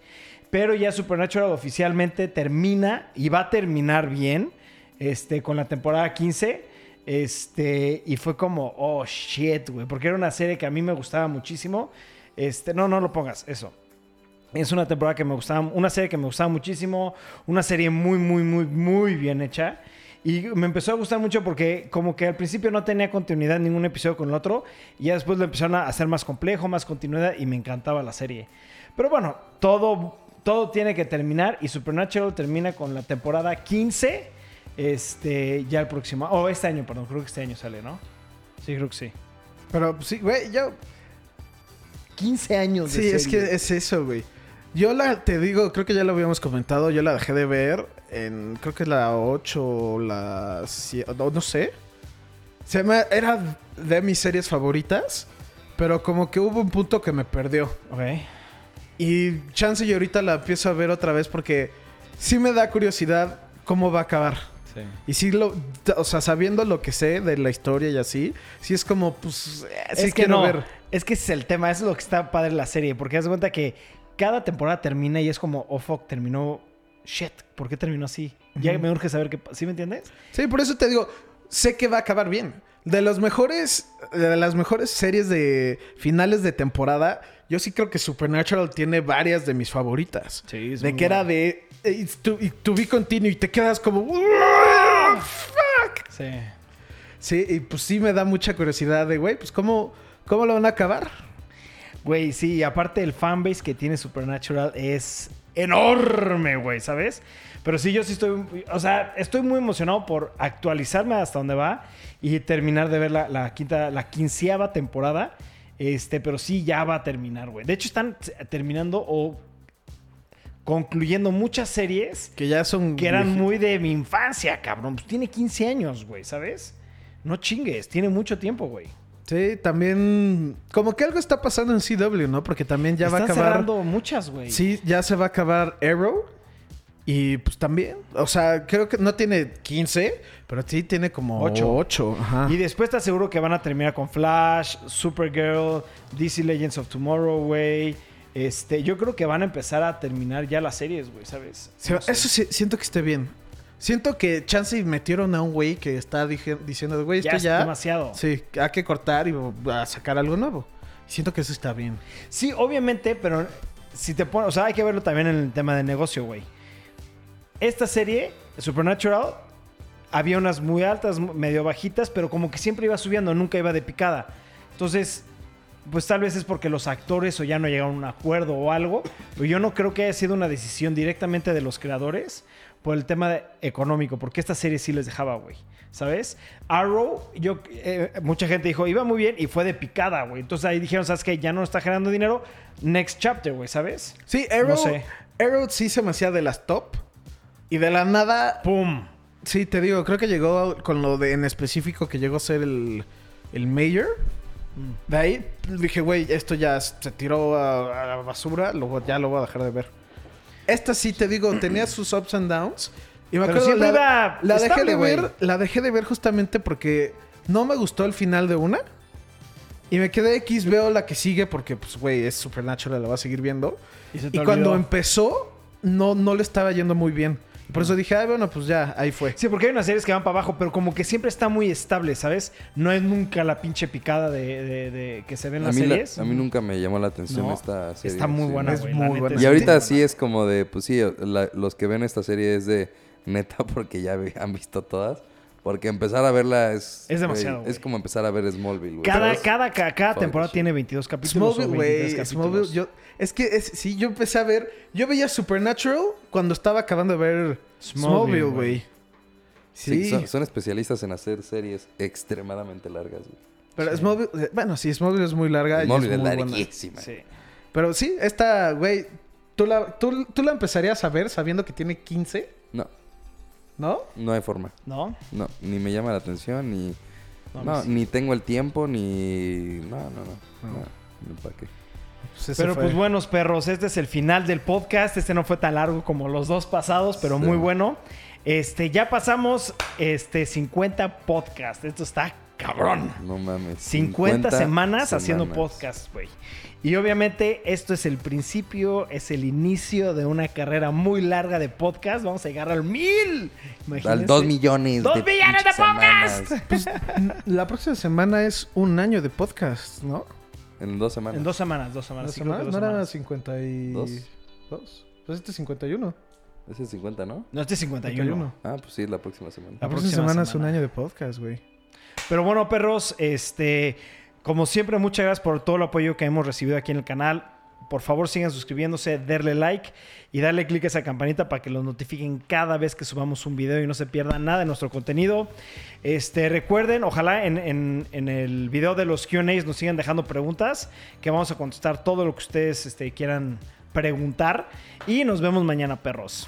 Pero ya Supernatural oficialmente termina. Y va a terminar bien. Este, con la temporada 15. Este, y fue como, oh shit, güey. Porque era una serie que a mí me gustaba muchísimo. Este, no, no lo pongas, eso. Es una temporada que me gustaba, una serie que me gustaba muchísimo, una serie muy, muy, muy, muy bien hecha. Y me empezó a gustar mucho porque como que al principio no tenía continuidad ningún episodio con el otro. Y ya después lo empezaron a hacer más complejo, más continuidad y me encantaba la serie. Pero bueno, todo, todo tiene que terminar y Supernatural termina con la temporada 15. Este, ya el próximo, o este año, perdón, creo que este año sale, ¿no? Sí, creo que sí.
Pero sí, güey, yo...
15 años de
Sí, es que es eso, güey. Yo la, te digo, creo que ya lo habíamos comentado, yo la dejé de ver en, creo que es la 8 o la 7, no, no sé. Se me, era de mis series favoritas, pero como que hubo un punto que me perdió.
Ok.
Y chance y ahorita la empiezo a ver otra vez porque sí me da curiosidad cómo va a acabar.
Sí.
Y sí, lo, o sea, sabiendo lo que sé de la historia y así, sí es como, pues, eh, sí
es que
quiero
no,
ver.
es que ese es el tema, eso es lo que está padre en la serie, porque das cuenta que cada temporada termina y es como, oh fuck, terminó, shit, ¿por qué terminó así? Ya me urge saber qué, ¿sí me entiendes?
Sí, por eso te digo, sé que va a acabar bien. De los mejores, de las mejores series de finales de temporada, yo sí creo que Supernatural tiene varias de mis favoritas.
Sí, es
de que era de it's to, y to be continuo y te quedas como "What the fuck?".
Sí.
Sí, y pues sí me da mucha curiosidad de, güey, pues cómo cómo lo van a acabar.
Güey, sí, y aparte el fanbase que tiene Supernatural es enorme, güey, ¿sabes? Pero sí, yo sí estoy, o sea, estoy muy emocionado por actualizarme hasta donde va y terminar de ver la, la quinta, la quinceava temporada. Este, pero sí, ya va a terminar, güey. De hecho, están terminando o concluyendo muchas series
Que ya son...
que eran muy de mi infancia, cabrón. Pues tiene 15 años, güey, ¿sabes? No chingues, tiene mucho tiempo, güey.
Sí, también... Como que algo está pasando en CW, ¿no? Porque también ya va a
Están
acabar...
cerrando muchas, güey.
Sí, ya se va a acabar Arrow. Y pues también, o sea, creo que no tiene 15, pero sí tiene como
Ocho.
8. Ajá.
Y después te aseguro que van a terminar con Flash, Supergirl, DC Legends of Tomorrow, güey. Este, yo creo que van a empezar a terminar ya las series, güey, ¿sabes? No sé.
Eso sí, siento que esté bien. Siento que chance metieron a un güey que está dije- diciendo, güey,
ya
esto
es
ya...
demasiado.
Sí, hay que cortar y a sacar algo nuevo. Siento que eso está bien.
Sí, obviamente, pero si te pones, o sea, hay que verlo también en el tema de negocio, güey. Esta serie, Supernatural, había unas muy altas, medio bajitas, pero como que siempre iba subiendo, nunca iba de picada. Entonces, pues tal vez es porque los actores o ya no llegaron a un acuerdo o algo, pero yo no creo que haya sido una decisión directamente de los creadores por el tema de- económico, porque esta serie sí les dejaba, güey. ¿Sabes? Arrow, yo, eh, mucha gente dijo, iba muy bien y fue de picada, güey. Entonces ahí dijeron, ¿sabes qué? Ya no está generando dinero. Next chapter, güey, ¿sabes?
Sí, Arrow,
No sé.
Arrow sí se me hacía de las top. Y de la nada,
¡Pum!
sí, te digo, creo que llegó con lo de en específico que llegó a ser el, el mayor. De ahí dije, güey, esto ya se tiró a, a la basura, lo, ya lo voy a dejar de ver. Esta sí, te digo, tenía sus ups and downs. Y me
Pero
acuerdo, la,
iba
la dejé de ver, la dejé de ver justamente porque no me gustó el final de una. Y me quedé X, veo la que sigue porque, pues, güey, es Supernatural, la voy a seguir viendo.
Y
Y cuando empezó, no, no le estaba yendo muy bien. Por eso dije, ah, bueno, pues ya, ahí fue.
Sí, porque hay unas series que van para abajo, pero como que siempre está muy estable, ¿sabes? No es nunca la pinche picada de, de- de que se ven
A
las
la-
series.
a mí nunca me llamó la atención
No,
esta serie.
Está muy
sí,
buena.
Es muy buena.
Y ahorita sí es como de, pues sí, la- los que ven esta serie es de neta porque ya han visto todas. Porque empezar a verla es...
Es demasiado.
Es como empezar a ver Smallville, güey.
Cada, cada, cada, temporada
shit.
tiene 22 capítulos.
Smallville, güey.
23
Smallville, yo, es que es, sí, yo empecé a ver. Yo veía Supernatural cuando estaba acabando de ver
Smallville, güey.
Sí,
Sí,
son, son especialistas en hacer series extremadamente largas, güey.
pero Smallville, eh, bueno, sí, Smallville es muy larga. y
Smallville
es
es larguísima.
Sí.
Pero sí, esta, güey, ¿tú la, tú, tú la empezarías a ver sabiendo que tiene 15,
No,
¿no?
no hay forma.
¿No?
No, ni me llama la atención, ni...
No,
No, ni tengo el tiempo, ni... No, no, no. no, ni para qué.
Pues
Pero
fue.
pues buenos perros, este es el final del podcast. Este no fue tan largo como los dos pasados, pero
Sí.
muy bueno. Este, ya pasamos este 50 podcasts. Esto está cabrón.
No mames.
50, semanas, haciendo
semanas.
podcast, güey. Y obviamente esto es el principio, es el inicio de una carrera muy larga de podcast. Vamos a llegar al mil.
Al
Imagínense.
2 millones.
¡Dos millones de podcast!
Pues, la próxima semana es un año de podcast, ¿no?
En dos semanas.
En dos semanas, dos semanas.
¿Dos
sí,
semanas?
dos
¿No era
semanas.
52?
Dos.
Pues este es 51.
Ese es 50, ¿no?
No, este es 51.
51.
Ah, pues sí, la próxima semana.
La
La
próxima, semana, es un año de podcast, güey.
Pero bueno, perros, este, como siempre, muchas gracias por todo el apoyo que hemos recibido aquí en el canal. Por favor, sigan suscribiéndose, darle like y darle click a esa campanita para que los notifiquen cada vez que subamos un video y no se pierdan nada de nuestro contenido. Este, recuerden, ojalá en el video de los QAs nos sigan dejando preguntas, que vamos a contestar todo lo que ustedes este, quieran preguntar. Y nos vemos mañana, perros.